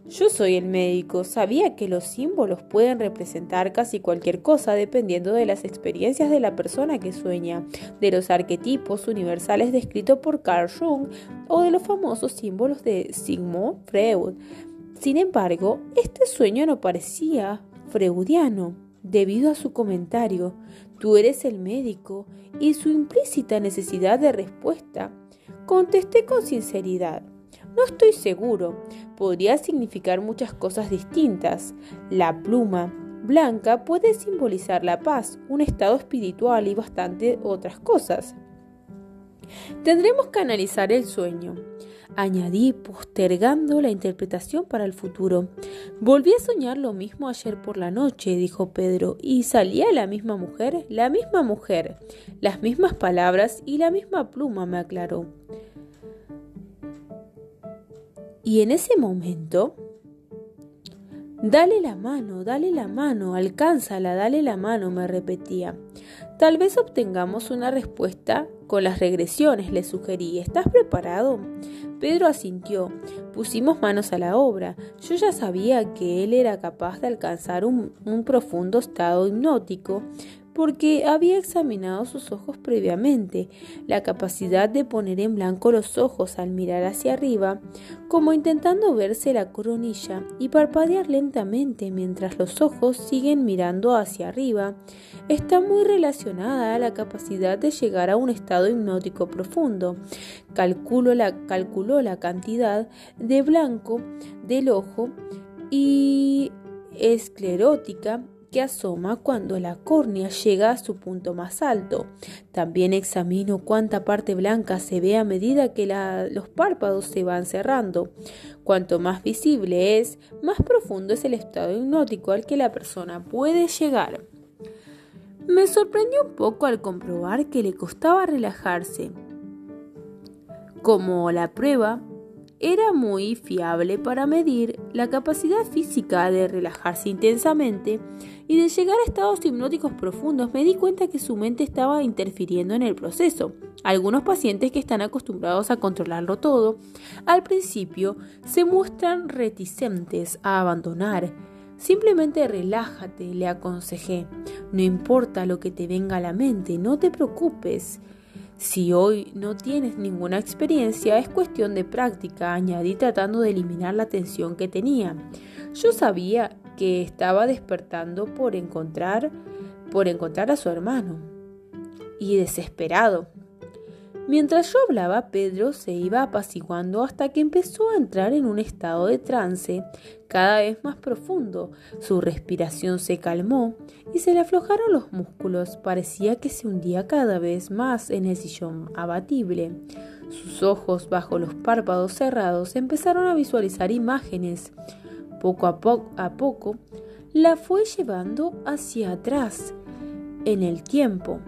Yo soy el médico. Sabía que los símbolos pueden representar casi cualquier cosa dependiendo de las experiencias de la persona que sueña, de los arquetipos universales descritos por Carl Jung o de los famosos símbolos de Sigmund Freud. Sin embargo, este sueño no parecía freudiano debido a su comentario. Tú eres el médico y su implícita necesidad de respuesta. Contesté con sinceridad. No estoy seguro. Podría significar muchas cosas distintas. La pluma blanca puede simbolizar la paz, un estado espiritual y bastante otras cosas. Tendremos que analizar el sueño. Añadí, postergando la interpretación para el futuro. Volví a soñar lo mismo ayer por la noche, dijo Pedro, y salía la misma mujer, la misma mujer, las mismas palabras y la misma pluma, me aclaró. Y en ese momento, dale la mano, dale la mano, alcánzala, dale la mano, me repetía. Tal vez obtengamos una respuesta con las regresiones, le sugerí. ¿Estás preparado? Pedro asintió. Pusimos manos a la obra. Yo ya sabía que él era capaz de alcanzar un, un profundo estado hipnótico, porque había examinado sus ojos previamente, la capacidad de poner en blanco los ojos al mirar hacia arriba, como intentando verse la coronilla y parpadear lentamente mientras los ojos siguen mirando hacia arriba, está muy relacionada a la capacidad de llegar a un estado hipnótico profundo. Calculó la, calculó la cantidad de blanco del ojo y esclerótica asoma cuando la córnea llega a su punto más alto. También examino cuánta parte blanca se ve a medida que los párpados se van cerrando. Cuanto más visible es, más profundo es el estado hipnótico al que la persona puede llegar. Me sorprendió un poco al comprobar que le costaba relajarse. Como la prueba era muy fiable para medir la capacidad física de relajarse intensamente y de llegar a estados hipnóticos profundos, me di cuenta que su mente estaba interfiriendo en el proceso. Algunos pacientes que están acostumbrados a controlarlo todo, al principio se muestran reticentes a abandonar. Simplemente relájate, le aconsejé. No importa lo que te venga a la mente, no te preocupes. Si hoy no tienes ninguna experiencia, es cuestión de práctica, añadí tratando de eliminar la tensión que tenía. Yo sabía que estaba despertando por encontrar por encontrar a su hermano y desesperado. Mientras yo hablaba, Pedro se iba apaciguando hasta que empezó a entrar en un estado de trance cada vez más profundo. Su respiración se calmó y se le aflojaron los músculos. Parecía que se hundía cada vez más en el sillón abatible. Sus ojos, bajo los párpados cerrados, empezaron a visualizar imágenes. Poco a, poco, a poco, la fue llevando hacia atrás en el tiempo.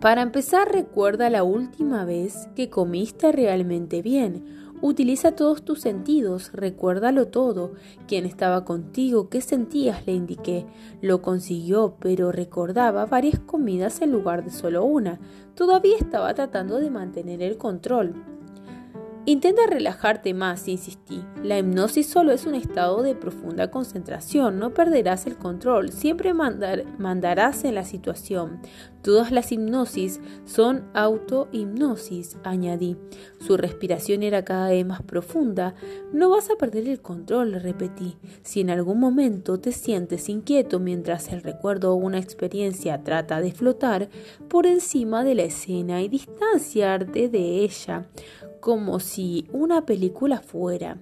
Para empezar, recuerda la última vez que comiste realmente bien. Utiliza todos tus sentidos, recuérdalo todo. ¿Quién estaba contigo? ¿Qué sentías? Le indiqué. Lo consiguió, pero recordaba varias comidas en lugar de solo una. Todavía estaba tratando de mantener el control. Intenta relajarte más, insistí. La hipnosis solo es un estado de profunda concentración, no perderás el control, siempre mandarás en la situación. Todas las hipnosis son auto-hipnosis, añadí. Su respiración era cada vez más profunda. No vas a perder el control, repetí. Si en algún momento te sientes inquieto mientras el recuerdo o una experiencia trata de flotar por encima de la escena y distanciarte de ella, como si una película fuera.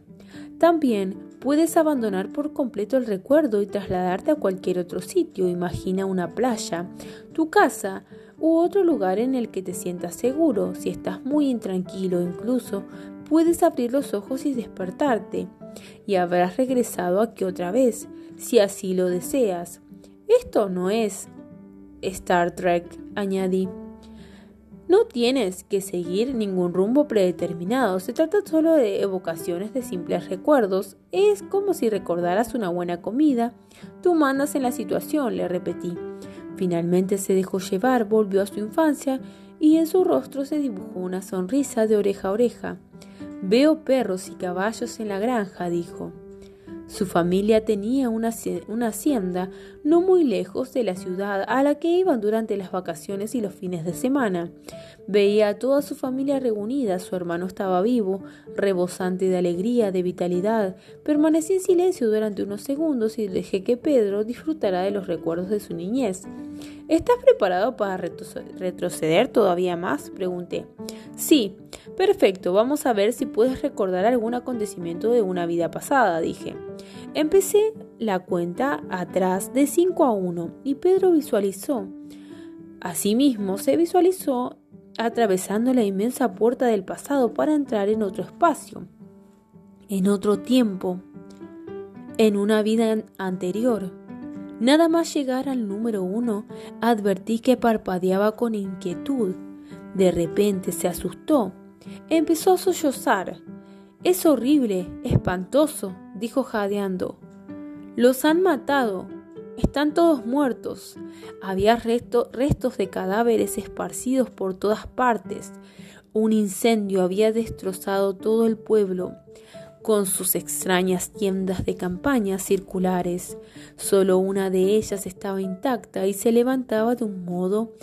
También puedes abandonar por completo el recuerdo y trasladarte a cualquier otro sitio. Imagina una playa, tu casa u otro lugar en el que te sientas seguro. Si estás muy intranquilo incluso, puedes abrir los ojos y despertarte. Y habrás regresado aquí otra vez, si así lo deseas. Esto no es Star Trek, añadí. No tienes que seguir ningún rumbo predeterminado, se trata solo de evocaciones de simples recuerdos. Es como si recordaras una buena comida. Tú mandas en la situación, le repetí. Finalmente se dejó llevar, volvió a su infancia y en su rostro se dibujó una sonrisa de oreja a oreja. Veo perros y caballos en la granja, dijo. Su familia tenía una, hacienda no muy lejos de la ciudad a la que iban durante las vacaciones y los fines de semana. Veía a toda su familia reunida, su hermano estaba vivo, rebosante de alegría, de vitalidad. Permanecí en silencio durante unos segundos y dejé que Pedro disfrutara de los recuerdos de su niñez. ¿Estás preparado para retroceder todavía más? pregunté. Sí, perfecto, vamos a ver si puedes recordar algún acontecimiento de una vida pasada, dije. Empecé la cuenta atrás de 5 a 1 y Pedro visualizó. Asimismo, se visualizó atravesando la inmensa puerta del pasado para entrar en otro espacio, en otro tiempo, en una vida anterior. Nada más llegar al número uno, advertí que parpadeaba con inquietud. De repente se asustó. Empezó a sollozar. Es horrible, espantoso, dijo jadeando. Los han matado. Están todos muertos. Había restos de cadáveres esparcidos por todas partes. Un incendio había destrozado todo el pueblo con sus extrañas tiendas de campaña circulares. Solo una de ellas estaba intacta y se levantaba de un modo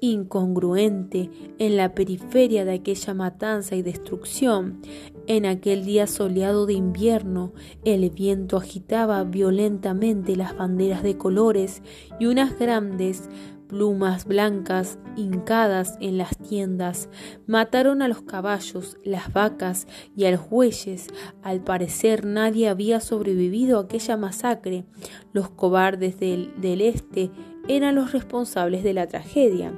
incongruente en la periferia de aquella matanza y destrucción. En aquel día soleado de invierno, el viento agitaba violentamente las banderas de colores y unas grandes plumas blancas hincadas en las tiendas, mataron a los caballos, las vacas y a los bueyes. Al parecer nadie había sobrevivido a aquella masacre. Los cobardes del, del este eran los responsables de la tragedia.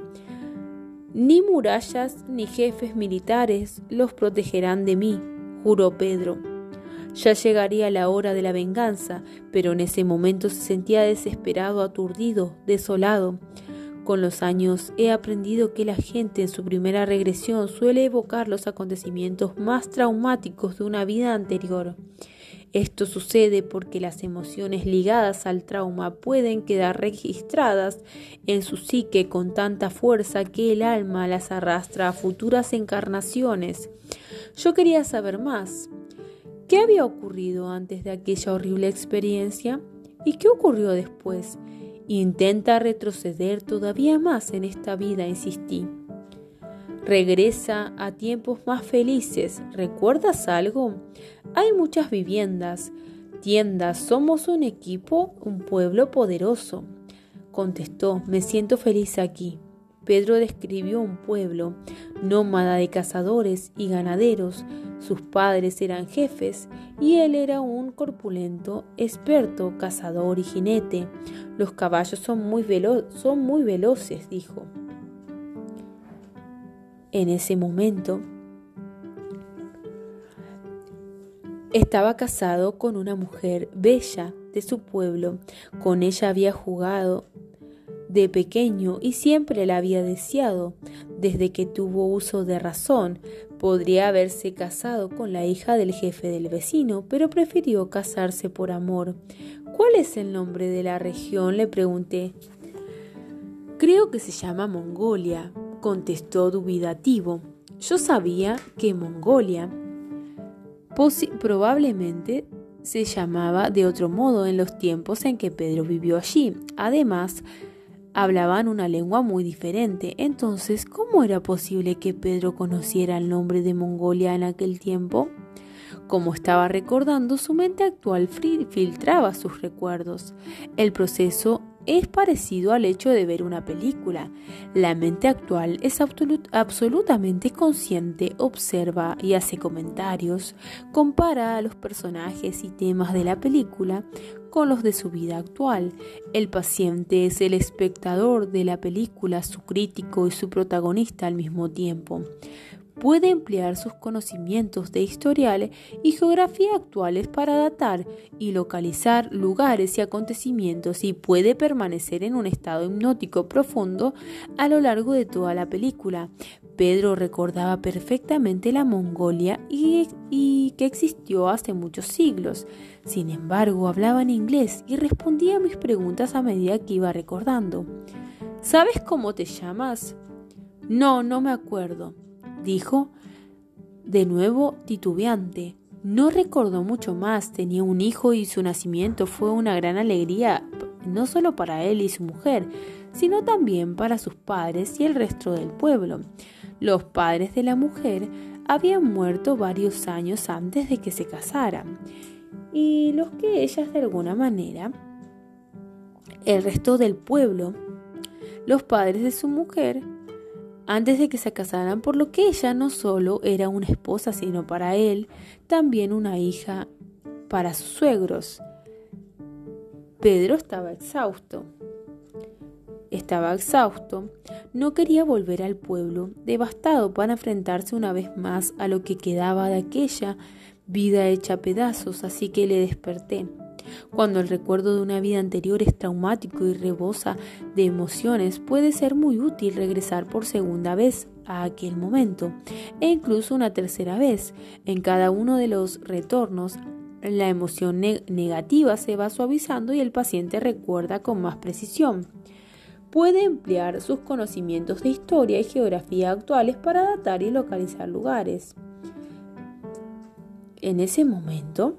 Ni murallas ni jefes militares los protegerán de mí, juró Pedro. Ya llegaría la hora de la venganza, pero en ese momento se sentía desesperado, aturdido, desolado. Con los años he aprendido que la gente en su primera regresión suele evocar los acontecimientos más traumáticos de una vida anterior. Esto sucede porque las emociones ligadas al trauma pueden quedar registradas en su psique con tanta fuerza que el alma las arrastra a futuras encarnaciones. Yo quería saber más. ¿Qué había ocurrido antes de aquella horrible experiencia? ¿Y qué ocurrió después? Intenta retroceder todavía más en esta vida, insistí. Regresa a tiempos más felices. ¿Recuerdas algo? Hay muchas viviendas, tiendas, somos un equipo, un pueblo poderoso. Contestó, me siento feliz aquí. Pedro describió un pueblo nómada de cazadores y ganaderos. Sus padres eran jefes y él era un corpulento, experto cazador y jinete. Los caballos son muy, son muy veloces, dijo. En ese momento estaba casado con una mujer bella de su pueblo. Con ella había jugado de pequeño y siempre la había deseado. Desde que tuvo uso de razón, podría haberse casado con la hija del jefe del vecino, pero prefirió casarse por amor. ¿Cuál es el nombre de la región? le pregunté. Creo que se llama Mongolia, contestó dubitativo. Yo sabía que Mongolia probablemente se llamaba de otro modo en los tiempos en que Pedro vivió allí. Además, hablaban una lengua muy diferente. Entonces, ¿cómo era posible que Pedro conociera el nombre de Mongolia en aquel tiempo? Como estaba recordando, su mente actual filtraba sus recuerdos. El proceso es parecido al hecho de ver una película. La mente actual es absolutamente consciente, observa y hace comentarios, compara a los personajes y temas de la película con los de su vida actual. El paciente es el espectador de la película, su crítico y su protagonista al mismo tiempo puede emplear sus conocimientos de historiales y geografía actuales para datar y localizar lugares y acontecimientos y puede permanecer en un estado hipnótico profundo a lo largo de toda la película. Pedro recordaba perfectamente la Mongolia y, y que existió hace muchos siglos. Sin embargo, hablaba en inglés y respondía a mis preguntas a medida que iba recordando. ¿Sabes cómo te llamas? No, no me acuerdo dijo, de nuevo titubeante. No recordó mucho más, tenía un hijo y su nacimiento fue una gran alegría, no solo para él y su mujer, sino también para sus padres y el resto del pueblo. Los padres de la mujer habían muerto varios años antes de que se casaran, y los que ellas de alguna manera, el resto del pueblo, los padres de su mujer, antes de que se casaran, por lo que ella no solo era una esposa, sino para él también una hija para sus suegros. Pedro estaba exhausto. Estaba exhausto, no quería volver al pueblo, devastado para enfrentarse una vez más a lo que quedaba de aquella vida hecha pedazos, así que le desperté. Cuando el recuerdo de una vida anterior es traumático y rebosa de emociones, puede ser muy útil regresar por segunda vez a aquel momento e incluso una tercera vez. En cada uno de los retornos, la emoción negativa se va suavizando y el paciente recuerda con más precisión. Puede emplear sus conocimientos de historia y geografía actuales para datar y localizar lugares. En ese momento,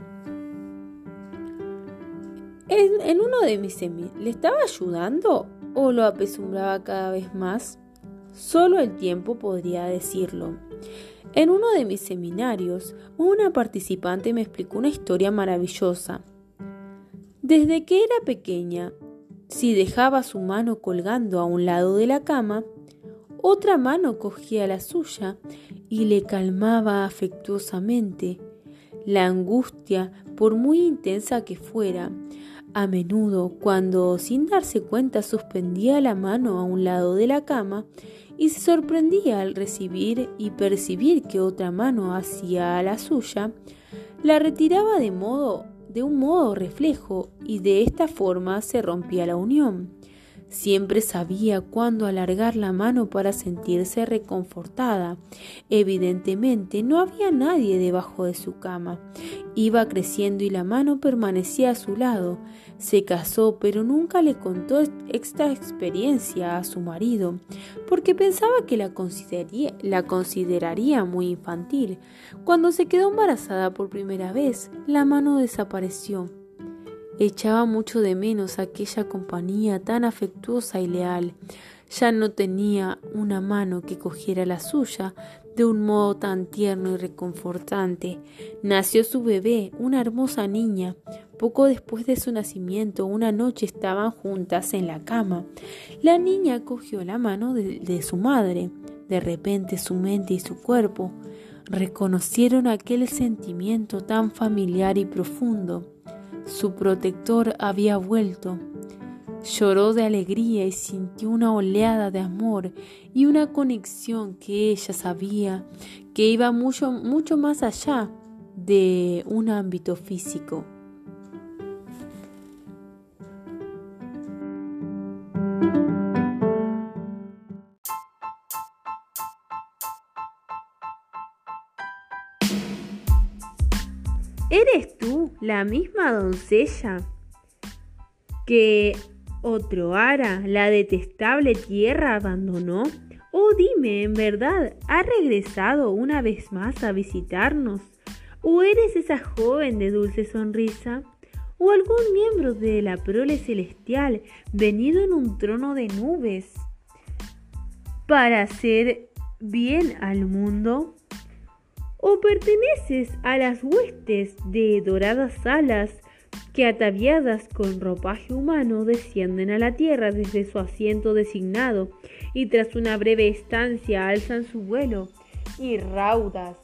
en, uno de mis semis, ¿le estaba ayudando o lo apesumbraba cada vez más? Solo el tiempo podría decirlo. En uno de mis seminarios, una participante me explicó una historia maravillosa. Desde que era pequeña, si dejaba su mano colgando a un lado de la cama, otra mano cogía la suya y le calmaba afectuosamente. La angustia, por muy intensa que fuera, a menudo, cuando sin darse cuenta suspendía la mano a un lado de la cama y se sorprendía al recibir y percibir que otra mano hacía la suya, la retiraba de modo de un modo reflejo y de esta forma se rompía la unión. Siempre sabía cuándo alargar la mano para sentirse reconfortada. Evidentemente no había nadie debajo de su cama. Iba creciendo y la mano permanecía a su lado. Se casó, pero nunca le contó esta experiencia a su marido, porque pensaba que la, consideraría muy infantil. Cuando se quedó embarazada por primera vez, la mano desapareció. Echaba mucho de menos aquella compañía tan afectuosa y leal. Ya no tenía una mano que cogiera la suya de un modo tan tierno y reconfortante. Nació su bebé, una hermosa niña. Poco después de su nacimiento, una noche estaban juntas en la cama. La niña cogió la mano de, de su madre. De repente su mente y su cuerpo reconocieron aquel sentimiento tan familiar y profundo. Su protector había vuelto. Lloró de alegría y sintió una oleada de amor y una conexión que ella sabía que iba mucho, mucho más allá de un ámbito físico. ¿Eres tú la misma doncella que Otroara, la detestable tierra, abandonó? Oh, dime, ¿en verdad ha regresado una vez más a visitarnos? ¿O eres esa joven de dulce sonrisa? ¿O algún miembro de la prole celestial venido en un trono de nubes para hacer bien al mundo? ¿O perteneces a las huestes de doradas alas que ataviadas con ropaje humano descienden a la tierra desde su asiento designado y tras una breve estancia alzan su vuelo y raudas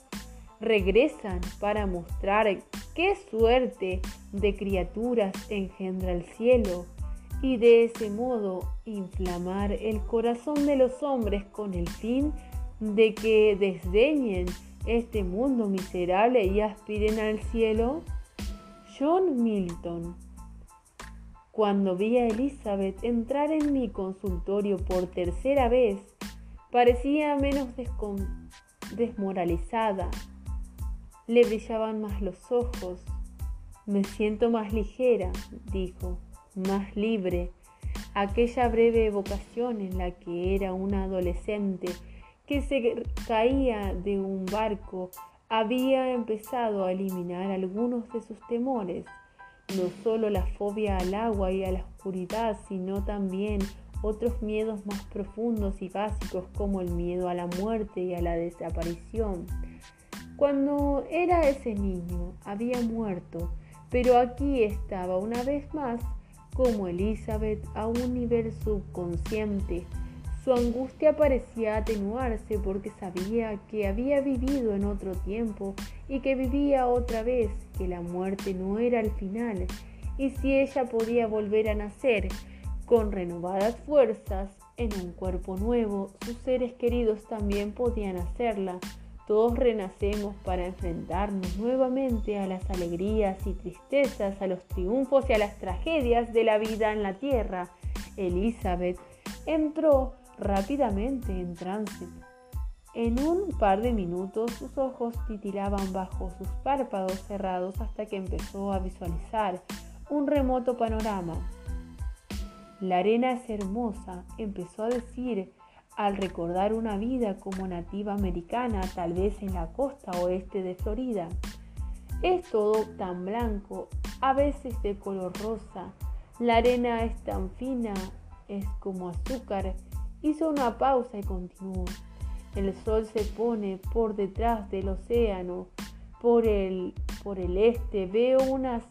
regresan para mostrar qué suerte de criaturas engendra el cielo y de ese modo inflamar el corazón de los hombres con el fin de que desdeñen este mundo miserable y aspiren al cielo? John Milton. Cuando vi a Elizabeth entrar en mi consultorio por tercera vez, parecía menos desmoralizada le brillaban más los ojos. Me siento más ligera, dijo, más libre. Aquella breve evocación en la que era una adolescente que se caía de un barco había empezado a eliminar algunos de sus temores, no solo la fobia al agua y a la oscuridad, sino también otros miedos más profundos y básicos como el miedo a la muerte y a la desaparición. Cuando era ese niño había muerto, pero aquí estaba una vez más como Elizabeth a un nivel subconsciente. Su angustia parecía atenuarse porque sabía que había vivido en otro tiempo y que vivía otra vez, que la muerte no era el final, y si ella podía volver a nacer con renovadas fuerzas en un cuerpo nuevo, sus seres queridos también podían hacerla todos renacemos para enfrentarnos nuevamente a las alegrías y tristezas, a los triunfos y a las tragedias de la vida en la tierra. Elizabeth entró rápidamente en trance. En un par de minutos sus ojos titilaban bajo sus párpados cerrados hasta que empezó a visualizar un remoto panorama. La arena es hermosa, empezó a decir al recordar una vida como nativa americana, tal vez en la costa oeste de Florida. Es todo tan blanco, a veces de color rosa. La arena es tan fina, es como azúcar. Hizo una pausa y continuó. El sol se pone por detrás del océano. Por el, por el este veo unas,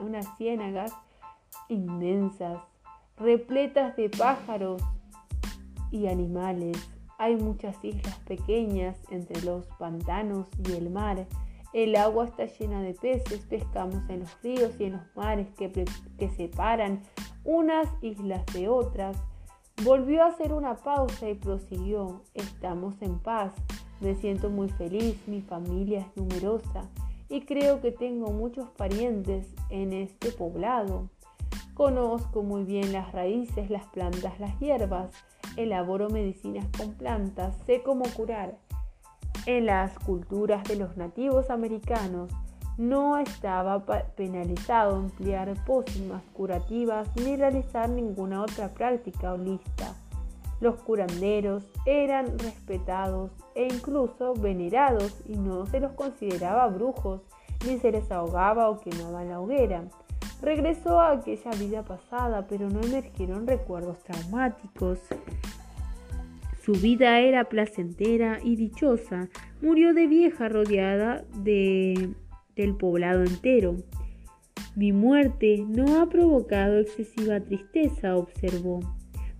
unas ciénagas inmensas, repletas de pájaros y animales. Hay muchas islas pequeñas entre los pantanos y el mar. El agua está llena de peces, pescamos en los ríos y en los mares que, que separan unas islas de otras. Volvió a hacer una pausa y prosiguió, estamos en paz, me siento muy feliz, mi familia es numerosa y creo que tengo muchos parientes en este poblado. Conozco muy bien las raíces, las plantas, las hierbas. Elaboro medicinas con plantas, sé cómo curar. En las culturas de los nativos americanos no estaba penalizado emplear pócimas curativas ni realizar ninguna otra práctica holista. Los curanderos eran respetados e incluso venerados y no se los consideraba brujos ni se les ahogaba o quemaba la hoguera. Regresó a aquella vida pasada, pero no emergieron recuerdos traumáticos. Su vida era placentera y dichosa. Murió de vieja rodeada de, del poblado entero. Mi muerte no ha provocado excesiva tristeza, observó,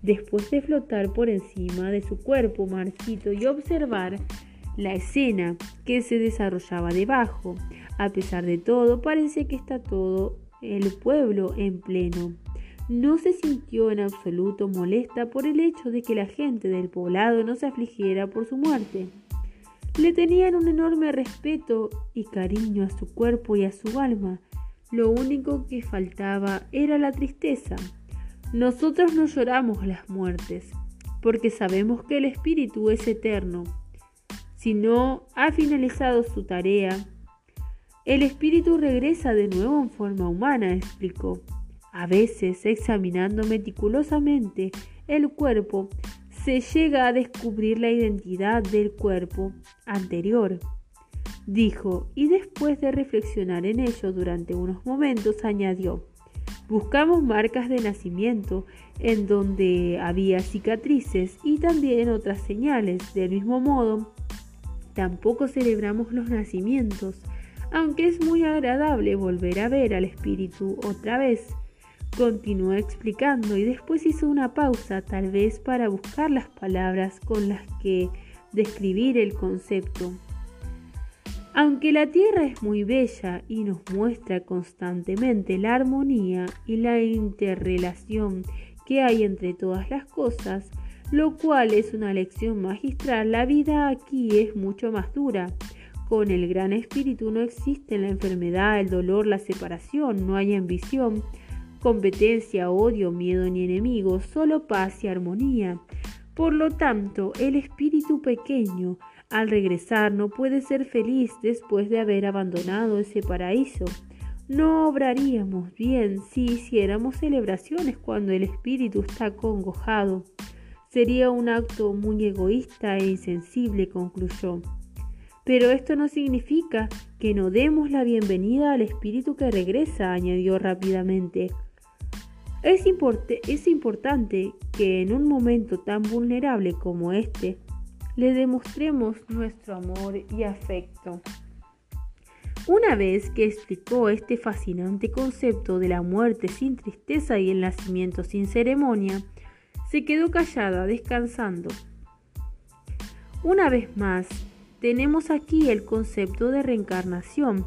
después de flotar por encima de su cuerpo marchito y observar la escena que se desarrollaba debajo. A pesar de todo, parece que está todo el pueblo en pleno. No se sintió en absoluto molesta por el hecho de que la gente del poblado no se afligiera por su muerte. Le tenían un enorme respeto y cariño a su cuerpo y a su alma. Lo único que faltaba era la tristeza. Nosotros no lloramos las muertes, porque sabemos que el espíritu es eterno. Si no ha finalizado su tarea, el espíritu regresa de nuevo en forma humana, explicó. A veces, examinando meticulosamente el cuerpo, se llega a descubrir la identidad del cuerpo anterior. dijo, y después de reflexionar en ello durante unos momentos, añadió, buscamos marcas de nacimiento en donde había cicatrices y también otras señales. Del mismo modo, tampoco celebramos los nacimientos, aunque es muy agradable volver a ver al espíritu otra vez. Continuó explicando y después hizo una pausa, tal vez para buscar las palabras con las que describir el concepto. Aunque la Tierra es muy bella y nos muestra constantemente la armonía y la interrelación que hay entre todas las cosas, lo cual es una lección magistral, la vida aquí es mucho más dura. Con el gran espíritu no existe la enfermedad, el dolor, la separación, no hay ambición, competencia, odio, miedo ni enemigos, solo paz y armonía. Por lo tanto, el espíritu pequeño, al regresar, no puede ser feliz después de haber abandonado ese paraíso. No obraríamos bien si hiciéramos celebraciones cuando el espíritu está congojado. Sería un acto muy egoísta e insensible, concluyó. Pero esto no significa que no demos la bienvenida al espíritu que regresa, añadió rápidamente. Es, importante que en un momento tan vulnerable como este, le demostremos nuestro amor y afecto. Una vez que explicó este fascinante concepto de la muerte sin tristeza y el nacimiento sin ceremonia, se quedó callada, descansando. Una vez más, tenemos aquí el concepto de reencarnación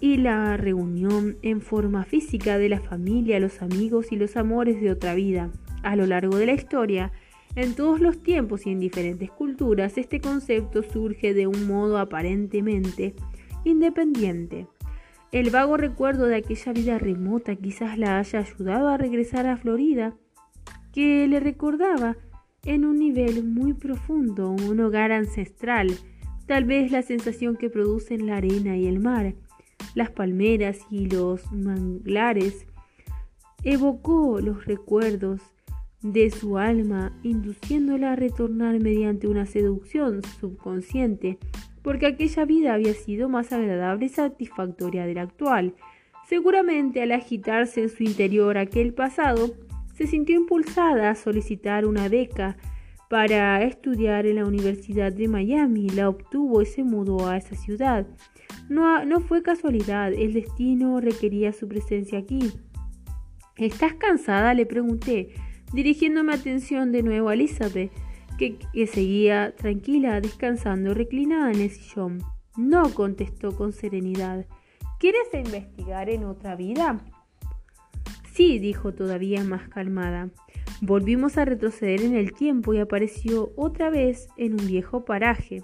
y la reunión en forma física de la familia, los amigos y los amores de otra vida. A lo largo de la historia, en todos los tiempos y en diferentes culturas, este concepto surge de un modo aparentemente independiente. El vago recuerdo de aquella vida remota quizás la haya ayudado a regresar a Florida que le recordaba en un nivel muy profundo un hogar ancestral, tal vez la sensación que producen la arena y el mar, las palmeras y los manglares, evocó los recuerdos de su alma, induciéndola a retornar mediante una seducción subconsciente, porque aquella vida había sido más agradable y satisfactoria de la actual. Seguramente al agitarse en su interior aquel pasado, se sintió impulsada a solicitar una beca para estudiar en la Universidad de Miami. La obtuvo y se mudó a esa ciudad. No, no fue casualidad, el destino requería su presencia aquí. ¿Estás cansada? le pregunté, dirigiéndome atención de nuevo a Elizabeth, que, que seguía tranquila, descansando, reclinada en el sillón. No, contestó con serenidad. ¿Quieres investigar en otra vida? Sí, dijo todavía más calmada. Volvimos a retroceder en el tiempo y apareció otra vez en un viejo paraje.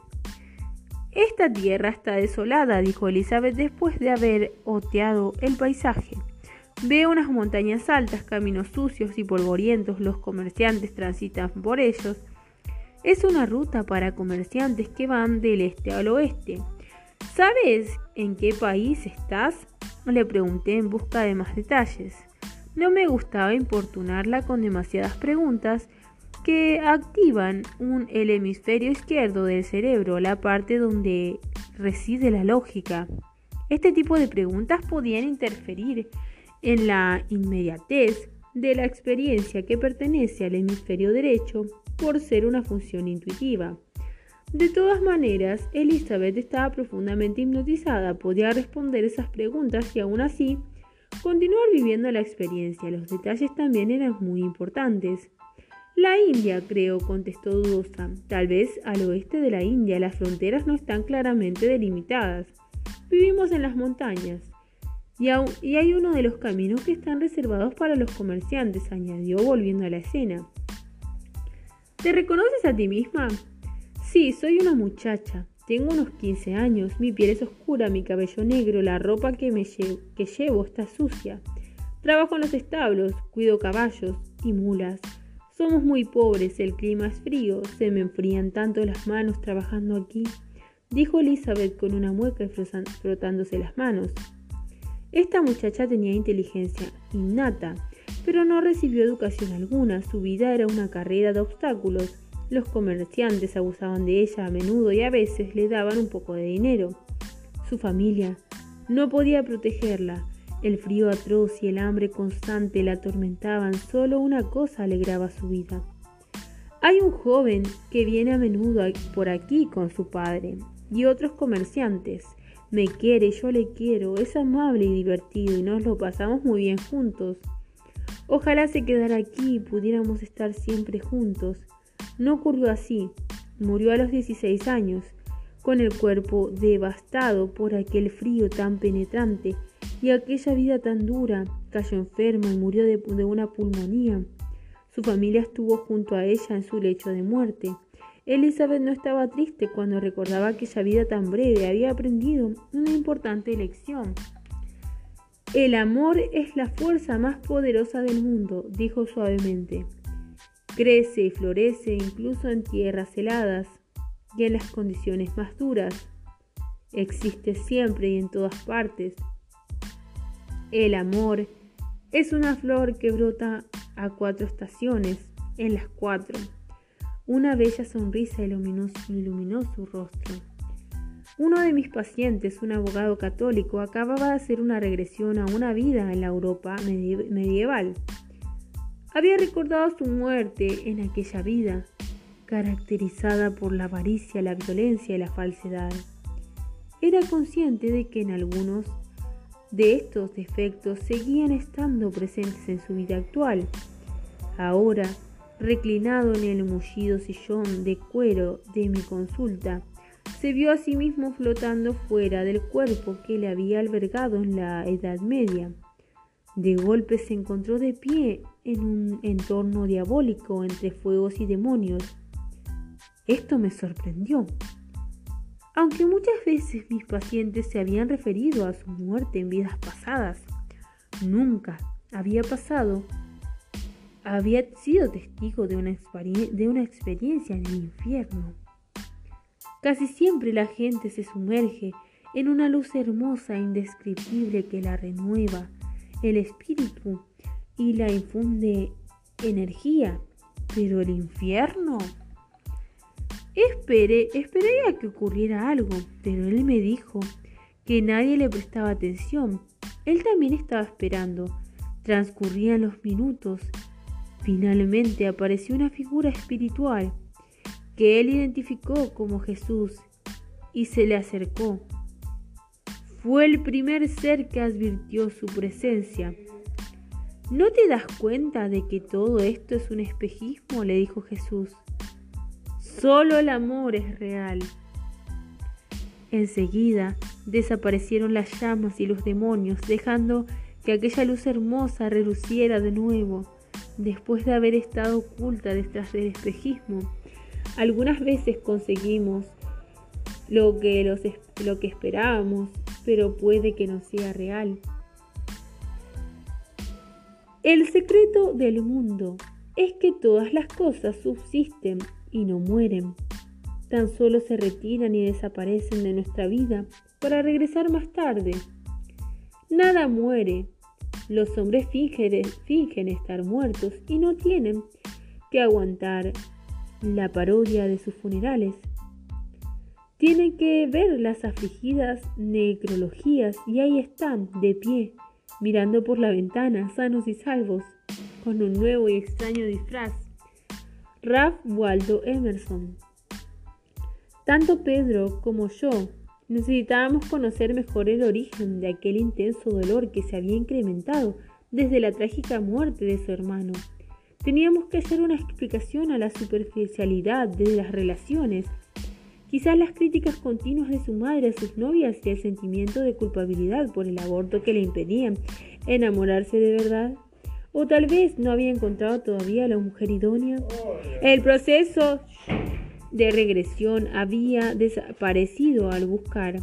Esta tierra está desolada, dijo Elizabeth después de haber oteado el paisaje. Veo unas montañas altas, caminos sucios y polvorientos, los comerciantes transitan por ellos. Es una ruta para comerciantes que van del este al oeste. ¿Sabes en qué país estás? Le pregunté en busca de más detalles. No me gustaba importunarla con demasiadas preguntas que activan el hemisferio izquierdo del cerebro, la parte donde reside la lógica. Este tipo de preguntas podían interferir en la inmediatez de la experiencia que pertenece al hemisferio derecho por ser una función intuitiva. De todas maneras, Elizabeth estaba profundamente hipnotizada, podía responder esas preguntas y aún así Continuar viviendo la experiencia, los detalles también eran muy importantes. La India, creo, contestó dudosa. Tal vez al oeste de la India las fronteras no están claramente delimitadas. Vivimos en las montañas. Y, y hay uno de los caminos que están reservados para los comerciantes, añadió volviendo a la escena. ¿Te reconoces a ti misma? Sí, soy una muchacha. Tengo unos 15 años, mi piel es oscura, mi cabello negro, la ropa que, me llevo está sucia. Trabajo en los establos, cuido caballos y mulas. Somos muy pobres, el clima es frío, se me enfrían tanto las manos trabajando aquí, dijo Elizabeth con una mueca y frotándose las manos. Esta muchacha tenía inteligencia innata, pero no recibió educación alguna, su vida era una carrera de obstáculos los comerciantes abusaban de ella a menudo y a veces le daban un poco de dinero. su familia. No podía protegerla. El frío atroz y el hambre constante la atormentaban. Solo una cosa alegraba su vida. Hay un joven que viene a menudo por aquí con su padre y otros comerciantes. Me quiere, yo le quiero, es amable y divertido y nos lo pasamos muy bien juntos. Ojalá se quedara aquí y pudiéramos estar siempre juntos. No ocurrió así. Murió a los 16 años, con el cuerpo devastado por aquel frío tan penetrante y aquella vida tan dura. Cayó enferma y murió de, de una pulmonía. Su familia estuvo junto a ella en su lecho de muerte. Elizabeth no estaba triste cuando recordaba aquella vida tan breve. Había aprendido una importante lección. El amor es la fuerza más poderosa del mundo, dijo suavemente. Crece y florece incluso en tierras heladas y en las condiciones más duras. Existe siempre y en todas partes. El amor es una flor que brota a cuatro estaciones, en las cuatro. Una bella sonrisa iluminó, iluminó su rostro. Uno de mis pacientes, un abogado católico, acababa de hacer una regresión a una vida en la Europa medieval. Había recordado su muerte en aquella vida, caracterizada por la avaricia, la violencia y la falsedad. Era consciente de que en algunos de estos defectos seguían estando presentes en su vida actual. Ahora, reclinado en el mullido sillón de cuero de mi consulta, se vio a sí mismo flotando fuera del cuerpo que le había albergado en la Edad Media. De golpe se encontró de pie en un entorno diabólico entre fuegos y demonios. Esto me sorprendió. Aunque muchas veces mis pacientes se habían referido a su muerte en vidas pasadas, nunca había pasado, había sido testigo de una, experiencia en el infierno. Casi siempre la gente se sumerge en una luz hermosa e indescriptible que la renueva el espíritu y la infunde energía, pero el infierno Esperé, esperé a que ocurriera algo, pero él me dijo que nadie le prestaba atención. Él también estaba esperando. Transcurrían los minutos. Finalmente apareció una figura espiritual que él identificó como Jesús y se le acercó. Fue el primer ser que advirtió su presencia. ¿No te das cuenta de que todo esto es un espejismo? le dijo Jesús. Solo el amor es real. Enseguida desaparecieron las llamas y los demonios, dejando que aquella luz hermosa reluciera de nuevo, después de haber estado oculta detrás del espejismo. Algunas veces conseguimos lo que, lo que esperábamos, pero puede que no sea real. El secreto del mundo es que todas las cosas subsisten y no mueren. Tan solo se retiran y desaparecen de nuestra vida para regresar más tarde. Nada muere. Los hombres fingen, estar muertos y no tienen que aguantar la parodia de sus funerales. Tienen que ver las afligidas necrologías y ahí están, de pie, mirando por la ventana, sanos y salvos, con un nuevo y extraño disfraz. Ralph Waldo Emerson. Tanto Pedro como yo necesitábamos conocer mejor el origen de aquel intenso dolor que se había incrementado desde la trágica muerte de su hermano. Teníamos que hacer una explicación a la superficialidad de las relaciones, quizás las críticas continuas de su madre a sus novias y el sentimiento de culpabilidad por el aborto que le impedían enamorarse de verdad o tal vez no había encontrado todavía la mujer idónea. El proceso de regresión había desaparecido al buscar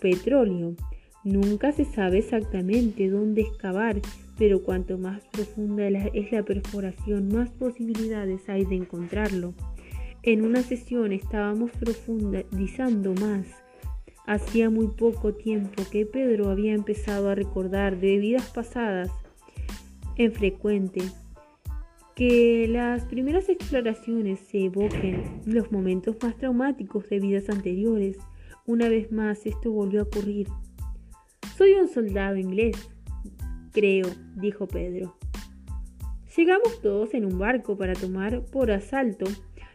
petróleo. Nunca se sabe exactamente dónde excavar, pero cuanto más profunda es la perforación, más posibilidades hay de encontrarlo. En una sesión estábamos profundizando más. Hacía muy poco tiempo que Pedro había empezado a recordar de vidas pasadas es frecuente que las primeras exploraciones se evoquen los momentos más traumáticos de vidas anteriores Una vez más esto volvió a ocurrir. Soy un soldado inglés, creo, dijo Pedro. Llegamos todos en un barco para tomar por asalto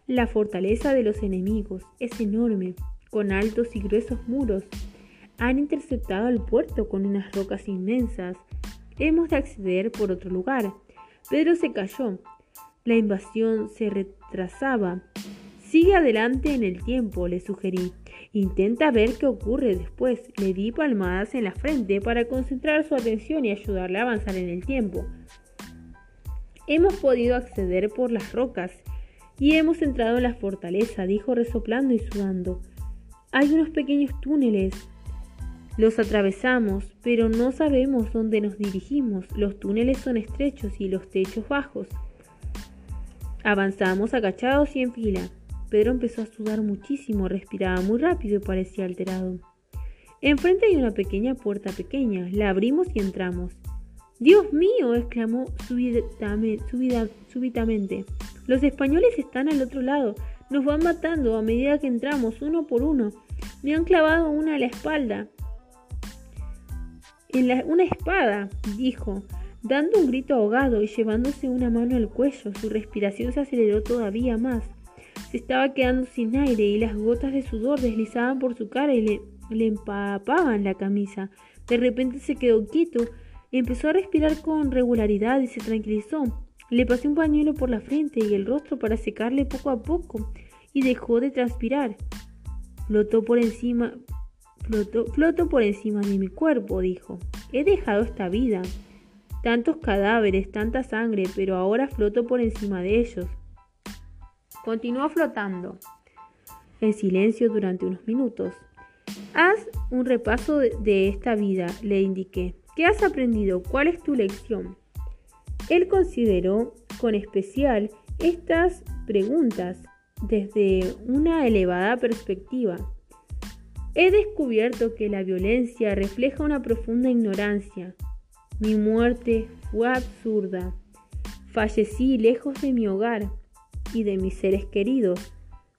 la fortaleza de los enemigos. Es enorme, con altos y gruesos muros. Han interceptado el puerto con unas rocas inmensas. Hemos de acceder por otro lugar. Pedro se cayó. La invasión se retrasaba. Sigue adelante en el tiempo, le sugerí. Intenta ver qué ocurre después. Le di palmadas en la frente para concentrar su atención y ayudarle a avanzar en el tiempo. Hemos podido acceder por las rocas y hemos entrado en la fortaleza, dijo resoplando y sudando. Hay unos pequeños túneles. Los atravesamos, pero no sabemos dónde nos dirigimos. Los túneles son estrechos y los techos bajos. Avanzamos agachados y en fila. Pedro empezó a sudar muchísimo, respiraba muy rápido y parecía alterado. Enfrente hay una pequeña puerta pequeña. La abrimos y entramos. Dios mío, exclamó súbitamente. Los españoles están al otro lado. Nos van matando a medida que entramos, uno por uno. Me han clavado una a la espalda. En una espada, dijo, dando un grito ahogado y llevándose una mano al cuello. Su respiración se aceleró todavía más. Se estaba quedando sin aire y las gotas de sudor deslizaban por su cara y le, le empapaban la camisa. De repente se quedó quieto, empezó a respirar con regularidad y se tranquilizó. Le pasé un pañuelo por la frente y el rostro para secarle poco a poco y dejó de transpirar. Flotó por encima, flotó, por encima de mi cuerpo, dijo. He dejado esta vida. Tantos cadáveres, tanta sangre, pero ahora floto por encima de ellos. Continuó flotando. En silencio durante unos minutos. Haz un repaso de esta vida, le indiqué. ¿Qué has aprendido? ¿Cuál es tu lección? Él consideró con especial estas preguntas desde una elevada perspectiva. He descubierto que la violencia refleja una profunda ignorancia. Mi muerte fue absurda. Fallecí lejos de mi hogar y de mis seres queridos.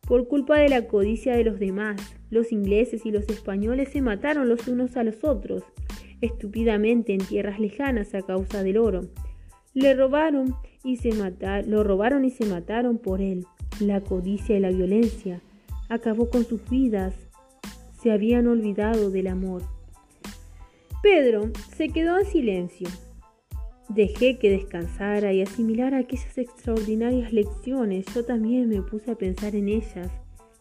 Por culpa de la codicia de los demás, los ingleses y los españoles se mataron los unos a los otros, estúpidamente en tierras lejanas a causa del oro. Le robaron y se lo robaron y se mataron por él. La codicia y la violencia acabó con sus vidas. Se habían olvidado del amor. Pedro se quedó en silencio. Dejé que descansara y asimilara aquellas extraordinarias lecciones. Yo también me puse a pensar en ellas.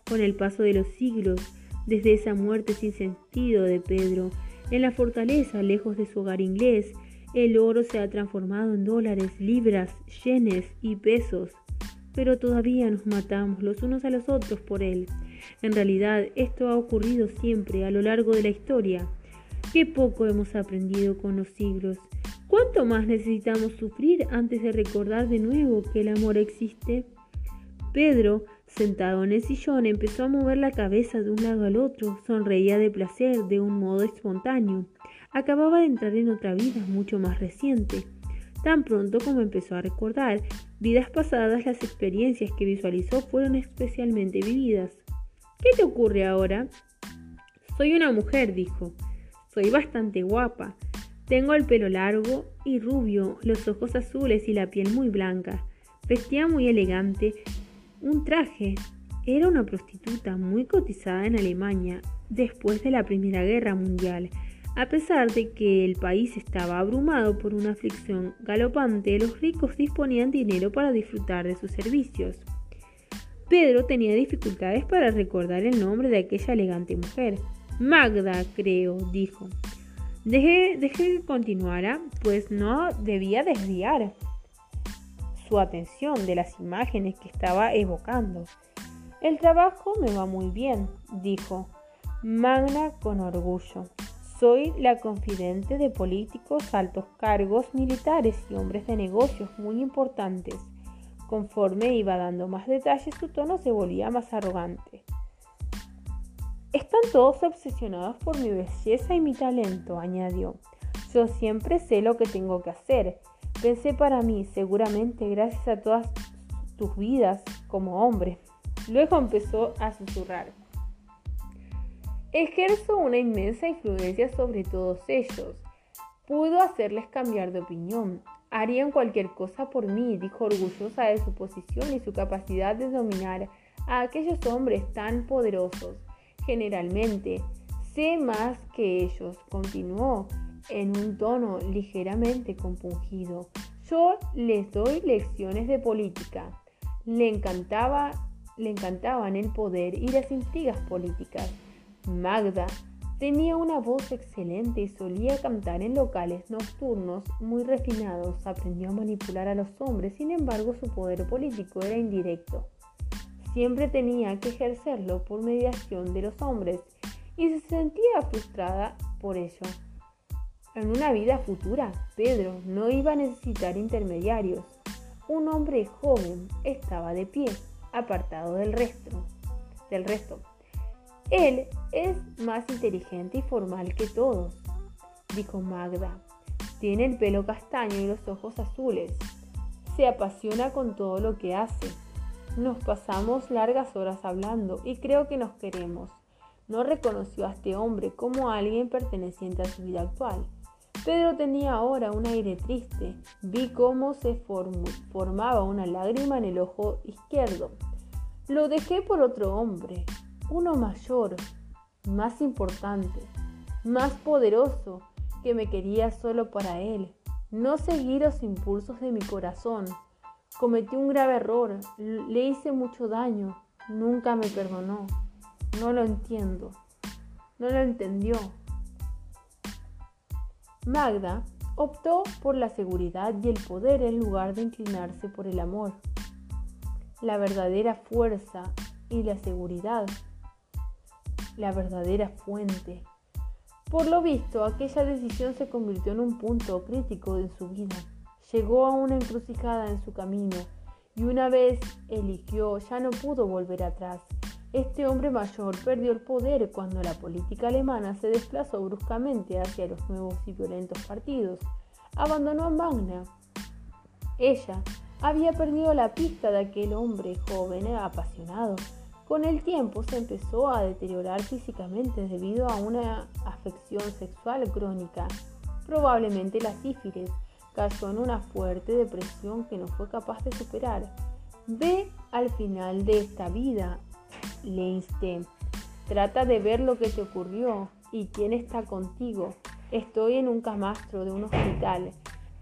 Con el paso de los siglos, desde esa muerte sin sentido de Pedro, en la fortaleza, lejos de su hogar inglés, el oro se ha transformado en dólares, libras, yenes y pesos, pero todavía nos matamos los unos a los otros por él. En realidad, esto ha ocurrido siempre a lo largo de la historia. Qué poco hemos aprendido con los siglos. ¿Cuánto más necesitamos sufrir antes de recordar de nuevo que el amor existe? Pedro, sentado en el sillón, empezó a mover la cabeza de un lado al otro, sonreía de placer de un modo espontáneo. Acababa de entrar en otra vida mucho más reciente. Tan pronto como empezó a recordar vidas pasadas, las experiencias que visualizó fueron especialmente vividas. ¿Qué te ocurre ahora? Soy una mujer, dijo. Soy bastante guapa. Tengo el pelo largo y rubio, los ojos azules y la piel muy blanca. Vestía muy elegante un traje. Era una prostituta muy cotizada en Alemania después de la Primera Guerra Mundial a pesar de que el país estaba abrumado por una aflicción galopante, los ricos disponían dinero para disfrutar de sus servicios. Pedro tenía dificultades para recordar el nombre de aquella elegante mujer. Magda, creo, dijo. Dejé, dejé que continuara, pues no debía desviar su atención de las imágenes que estaba evocando. El trabajo me va muy bien, dijo Magda con orgullo. Soy la confidente de políticos, altos cargos militares y hombres de negocios muy importantes. Conforme iba dando más detalles, su tono se volvía más arrogante. Están todos obsesionados por mi belleza y mi talento, añadió. Yo siempre sé lo que tengo que hacer. Pensé para mí, seguramente gracias a todas tus vidas como hombre. Luego empezó a susurrar. Ejerzo una inmensa influencia sobre todos ellos. Pudo hacerles cambiar de opinión. Harían cualquier cosa por mí, dijo orgullosa de su posición y su capacidad de dominar a aquellos hombres tan poderosos. Generalmente, sé más que ellos, continuó en un tono ligeramente compungido. Yo les doy lecciones de política. Le encantaba, le encantaban el poder y las intrigas políticas. Magda tenía una voz excelente y solía cantar en locales nocturnos muy refinados. Aprendió a manipular a los hombres, sin embargo su poder político era indirecto. Siempre tenía que ejercerlo por mediación de los hombres y se sentía frustrada por ello. En una vida futura, Pedro no iba a necesitar intermediarios. Un hombre joven estaba de pie, apartado del resto. Del resto. Él es más inteligente y formal que todos, dijo Magda. Tiene el pelo castaño y los ojos azules. Se apasiona con todo lo que hace. Nos pasamos largas horas hablando y creo que nos queremos. No reconoció a este hombre como alguien perteneciente a su vida actual. Pedro tenía ahora un aire triste. Vi cómo se formaba una lágrima en el ojo izquierdo. Lo dejé por otro hombre, uno mayor, más importante, más poderoso, que me quería solo para él. No seguí los impulsos de mi corazón. Cometí un grave error, le hice mucho daño, nunca me perdonó. No lo entiendo. No lo entendió. Magda optó por la seguridad y el poder en lugar de inclinarse por el amor. La verdadera fuerza y la seguridad. La verdadera fuente. Por lo visto, aquella decisión se convirtió en un punto crítico de su vida. Llegó a una encrucijada en su camino y una vez eligió ya no pudo volver atrás. Este hombre mayor perdió el poder cuando la política alemana se desplazó bruscamente hacia los nuevos y violentos partidos. Abandonó a Magna. Ella había perdido la pista de aquel hombre joven apasionado. Con el tiempo se empezó a deteriorar físicamente debido a una afección sexual crónica, probablemente la sífilis. Cayó en una fuerte depresión que no fue capaz de superar. Ve al final de esta vida le. Trata de ver lo que te ocurrió y quién está contigo. Estoy en un camastro de un hospital.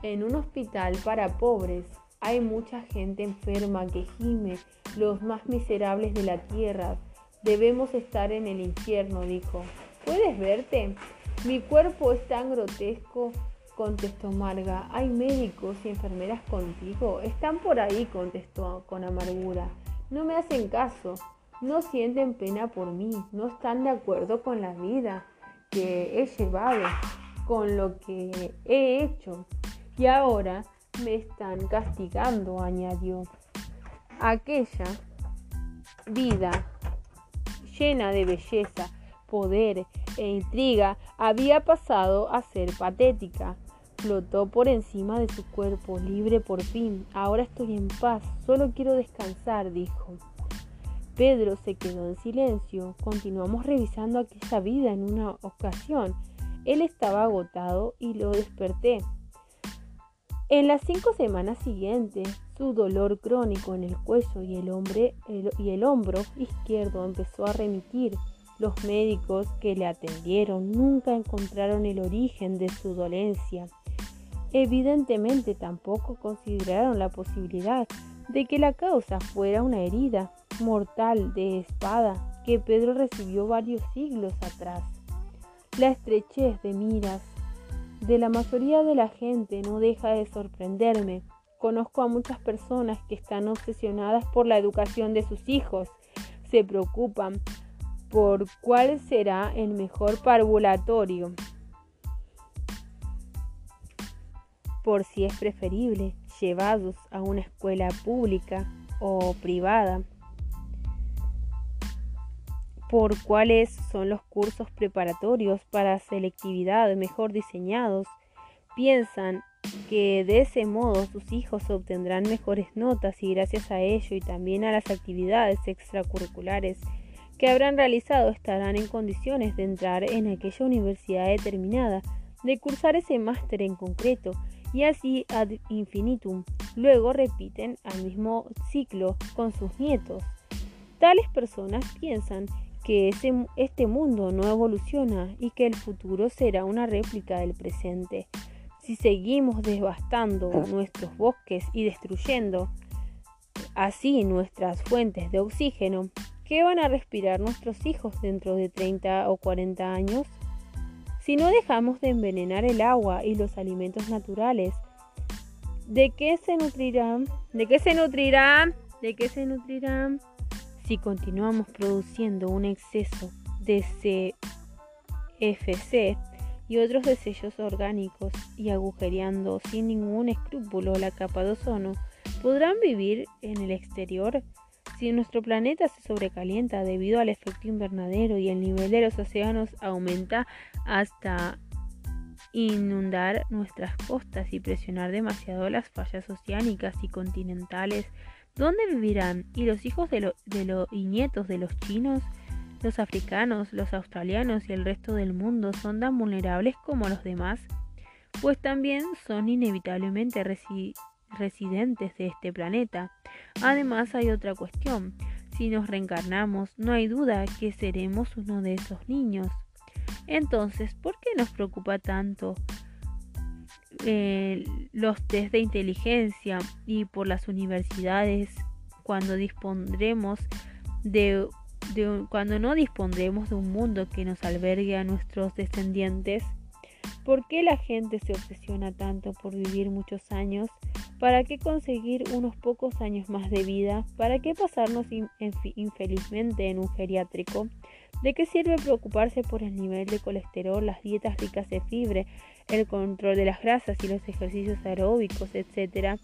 En un hospital para pobres hay mucha gente enferma que gime, los más miserables de la tierra. Debemos estar en el infierno, dijo. ¿Puedes verte? Mi cuerpo es tan grotesco, contestó Marga. ¿Hay médicos y enfermeras contigo? Están por ahí, contestó con amargura. No me hacen caso no sienten pena por mí, no están de acuerdo con la vida que he llevado, con lo que he hecho. Y ahora me están castigando, añadió. Aquella vida llena de belleza, poder e intriga había pasado a ser patética. Flotó por encima de su cuerpo, libre por fin. Ahora estoy en paz, solo quiero descansar, dijo. Pedro se quedó en silencio. Continuamos revisando aquella vida en una ocasión. Él estaba agotado y lo desperté. En las cinco semanas siguientes, su dolor crónico en el cuello y el, y el hombro izquierdo empezó a remitir. Los médicos que le atendieron nunca encontraron el origen de su dolencia. Evidentemente tampoco consideraron la posibilidad de que la causa fuera una herida mortal de espada que Pedro recibió varios siglos atrás. La estrechez de miras de la mayoría de la gente no deja de sorprenderme. Conozco a muchas personas que están obsesionadas por la educación de sus hijos. Se preocupan por cuál será el mejor parvulatorio, por si es preferible llevados a una escuela pública o privada por cuáles son los cursos preparatorios para selectividad mejor diseñados. Piensan que de ese modo sus hijos obtendrán mejores notas y gracias a ello y también a las actividades extracurriculares que habrán realizado estarán en condiciones de entrar en aquella universidad determinada, de cursar ese máster en concreto y así ad infinitum. Luego repiten al mismo ciclo con sus nietos. Tales personas piensan que ese, este mundo no evoluciona y que el futuro será una réplica del presente. Si seguimos devastando nuestros bosques y destruyendo así nuestras fuentes de oxígeno, ¿qué van a respirar nuestros hijos dentro de 30 o 40 años? Si no dejamos de envenenar el agua y los alimentos naturales, ¿de qué se nutrirán? ¿De qué se nutrirán? ¿De qué se nutrirán? Si continuamos produciendo un exceso de CFC y otros desechos orgánicos y agujereando sin ningún escrúpulo la capa de ozono, ¿podrán vivir en el exterior? Si nuestro planeta se sobrecalienta debido al efecto invernadero y el nivel de los océanos aumenta hasta inundar nuestras costas y presionar demasiado las fallas oceánicas y continentales, ¿dónde vivirán? ¿Y los hijos de, los y nietos de los chinos? Los africanos, los australianos y el resto del mundo son tan vulnerables como los demás, pues también son inevitablemente residentes de este planeta. Además hay otra cuestión. Si nos reencarnamos, no hay duda que seremos uno de esos niños. Entonces, ¿por qué nos preocupa tanto eh, los test de inteligencia y por las universidades cuando dispondremos de, cuando no dispondremos de un mundo que nos albergue a nuestros descendientes? ¿Por qué la gente se obsesiona tanto por vivir muchos años? ¿Para qué conseguir unos pocos años más de vida? ¿Para qué pasarnos infelizmente en un geriátrico? ¿De qué sirve preocuparse por el nivel de colesterol, las dietas ricas de fibra, el control de las grasas y los ejercicios aeróbicos, etcétera?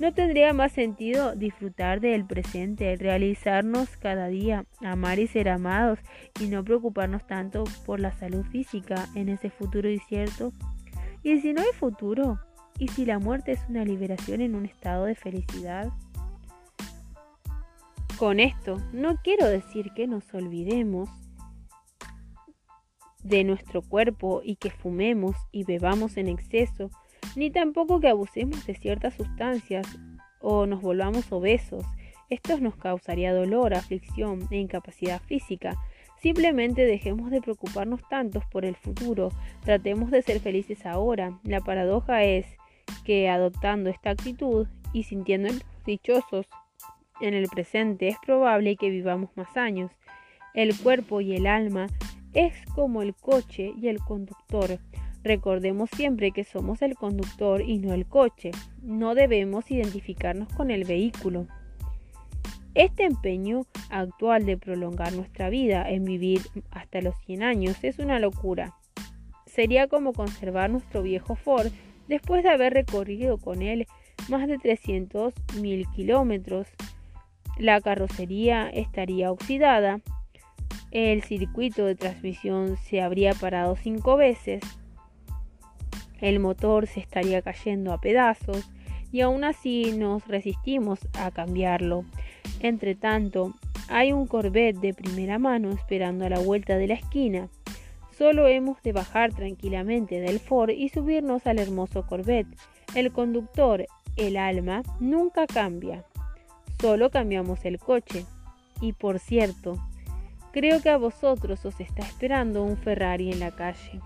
¿No tendría más sentido disfrutar del presente, realizarnos cada día, amar y ser amados y no preocuparnos tanto por la salud física en ese futuro incierto? ¿Y si no hay futuro? ¿Y si la muerte es una liberación en un estado de felicidad? Con esto no quiero decir que nos olvidemos de nuestro cuerpo y que fumemos y bebamos en exceso, ni tampoco que abusemos de ciertas sustancias o nos volvamos obesos. Esto nos causaría dolor, aflicción e incapacidad física. Simplemente dejemos de preocuparnos tanto por el futuro, tratemos de ser felices ahora. La paradoja es que adoptando esta actitud y sintiéndonos dichosos en el presente es probable que vivamos más años. El cuerpo y el alma es como el coche y el conductor. Recordemos siempre que somos el conductor y no el coche. No debemos identificarnos con el vehículo. Este empeño actual de prolongar nuestra vida en vivir hasta los 100 años es una locura. Sería como conservar nuestro viejo Ford después de haber recorrido con él más de 300.000 kilómetros. La carrocería estaría oxidada, el circuito de transmisión se habría parado cinco veces, el motor se estaría cayendo a pedazos y aún así nos resistimos a cambiarlo. Entre tanto, hay un Corvette de primera mano esperando a la vuelta de la esquina. Solo hemos de bajar tranquilamente del Ford y subirnos al hermoso Corvette. El conductor, el alma, nunca cambia. Solo cambiamos el coche. Y por cierto, creo que a vosotros os está esperando un Ferrari en la calle.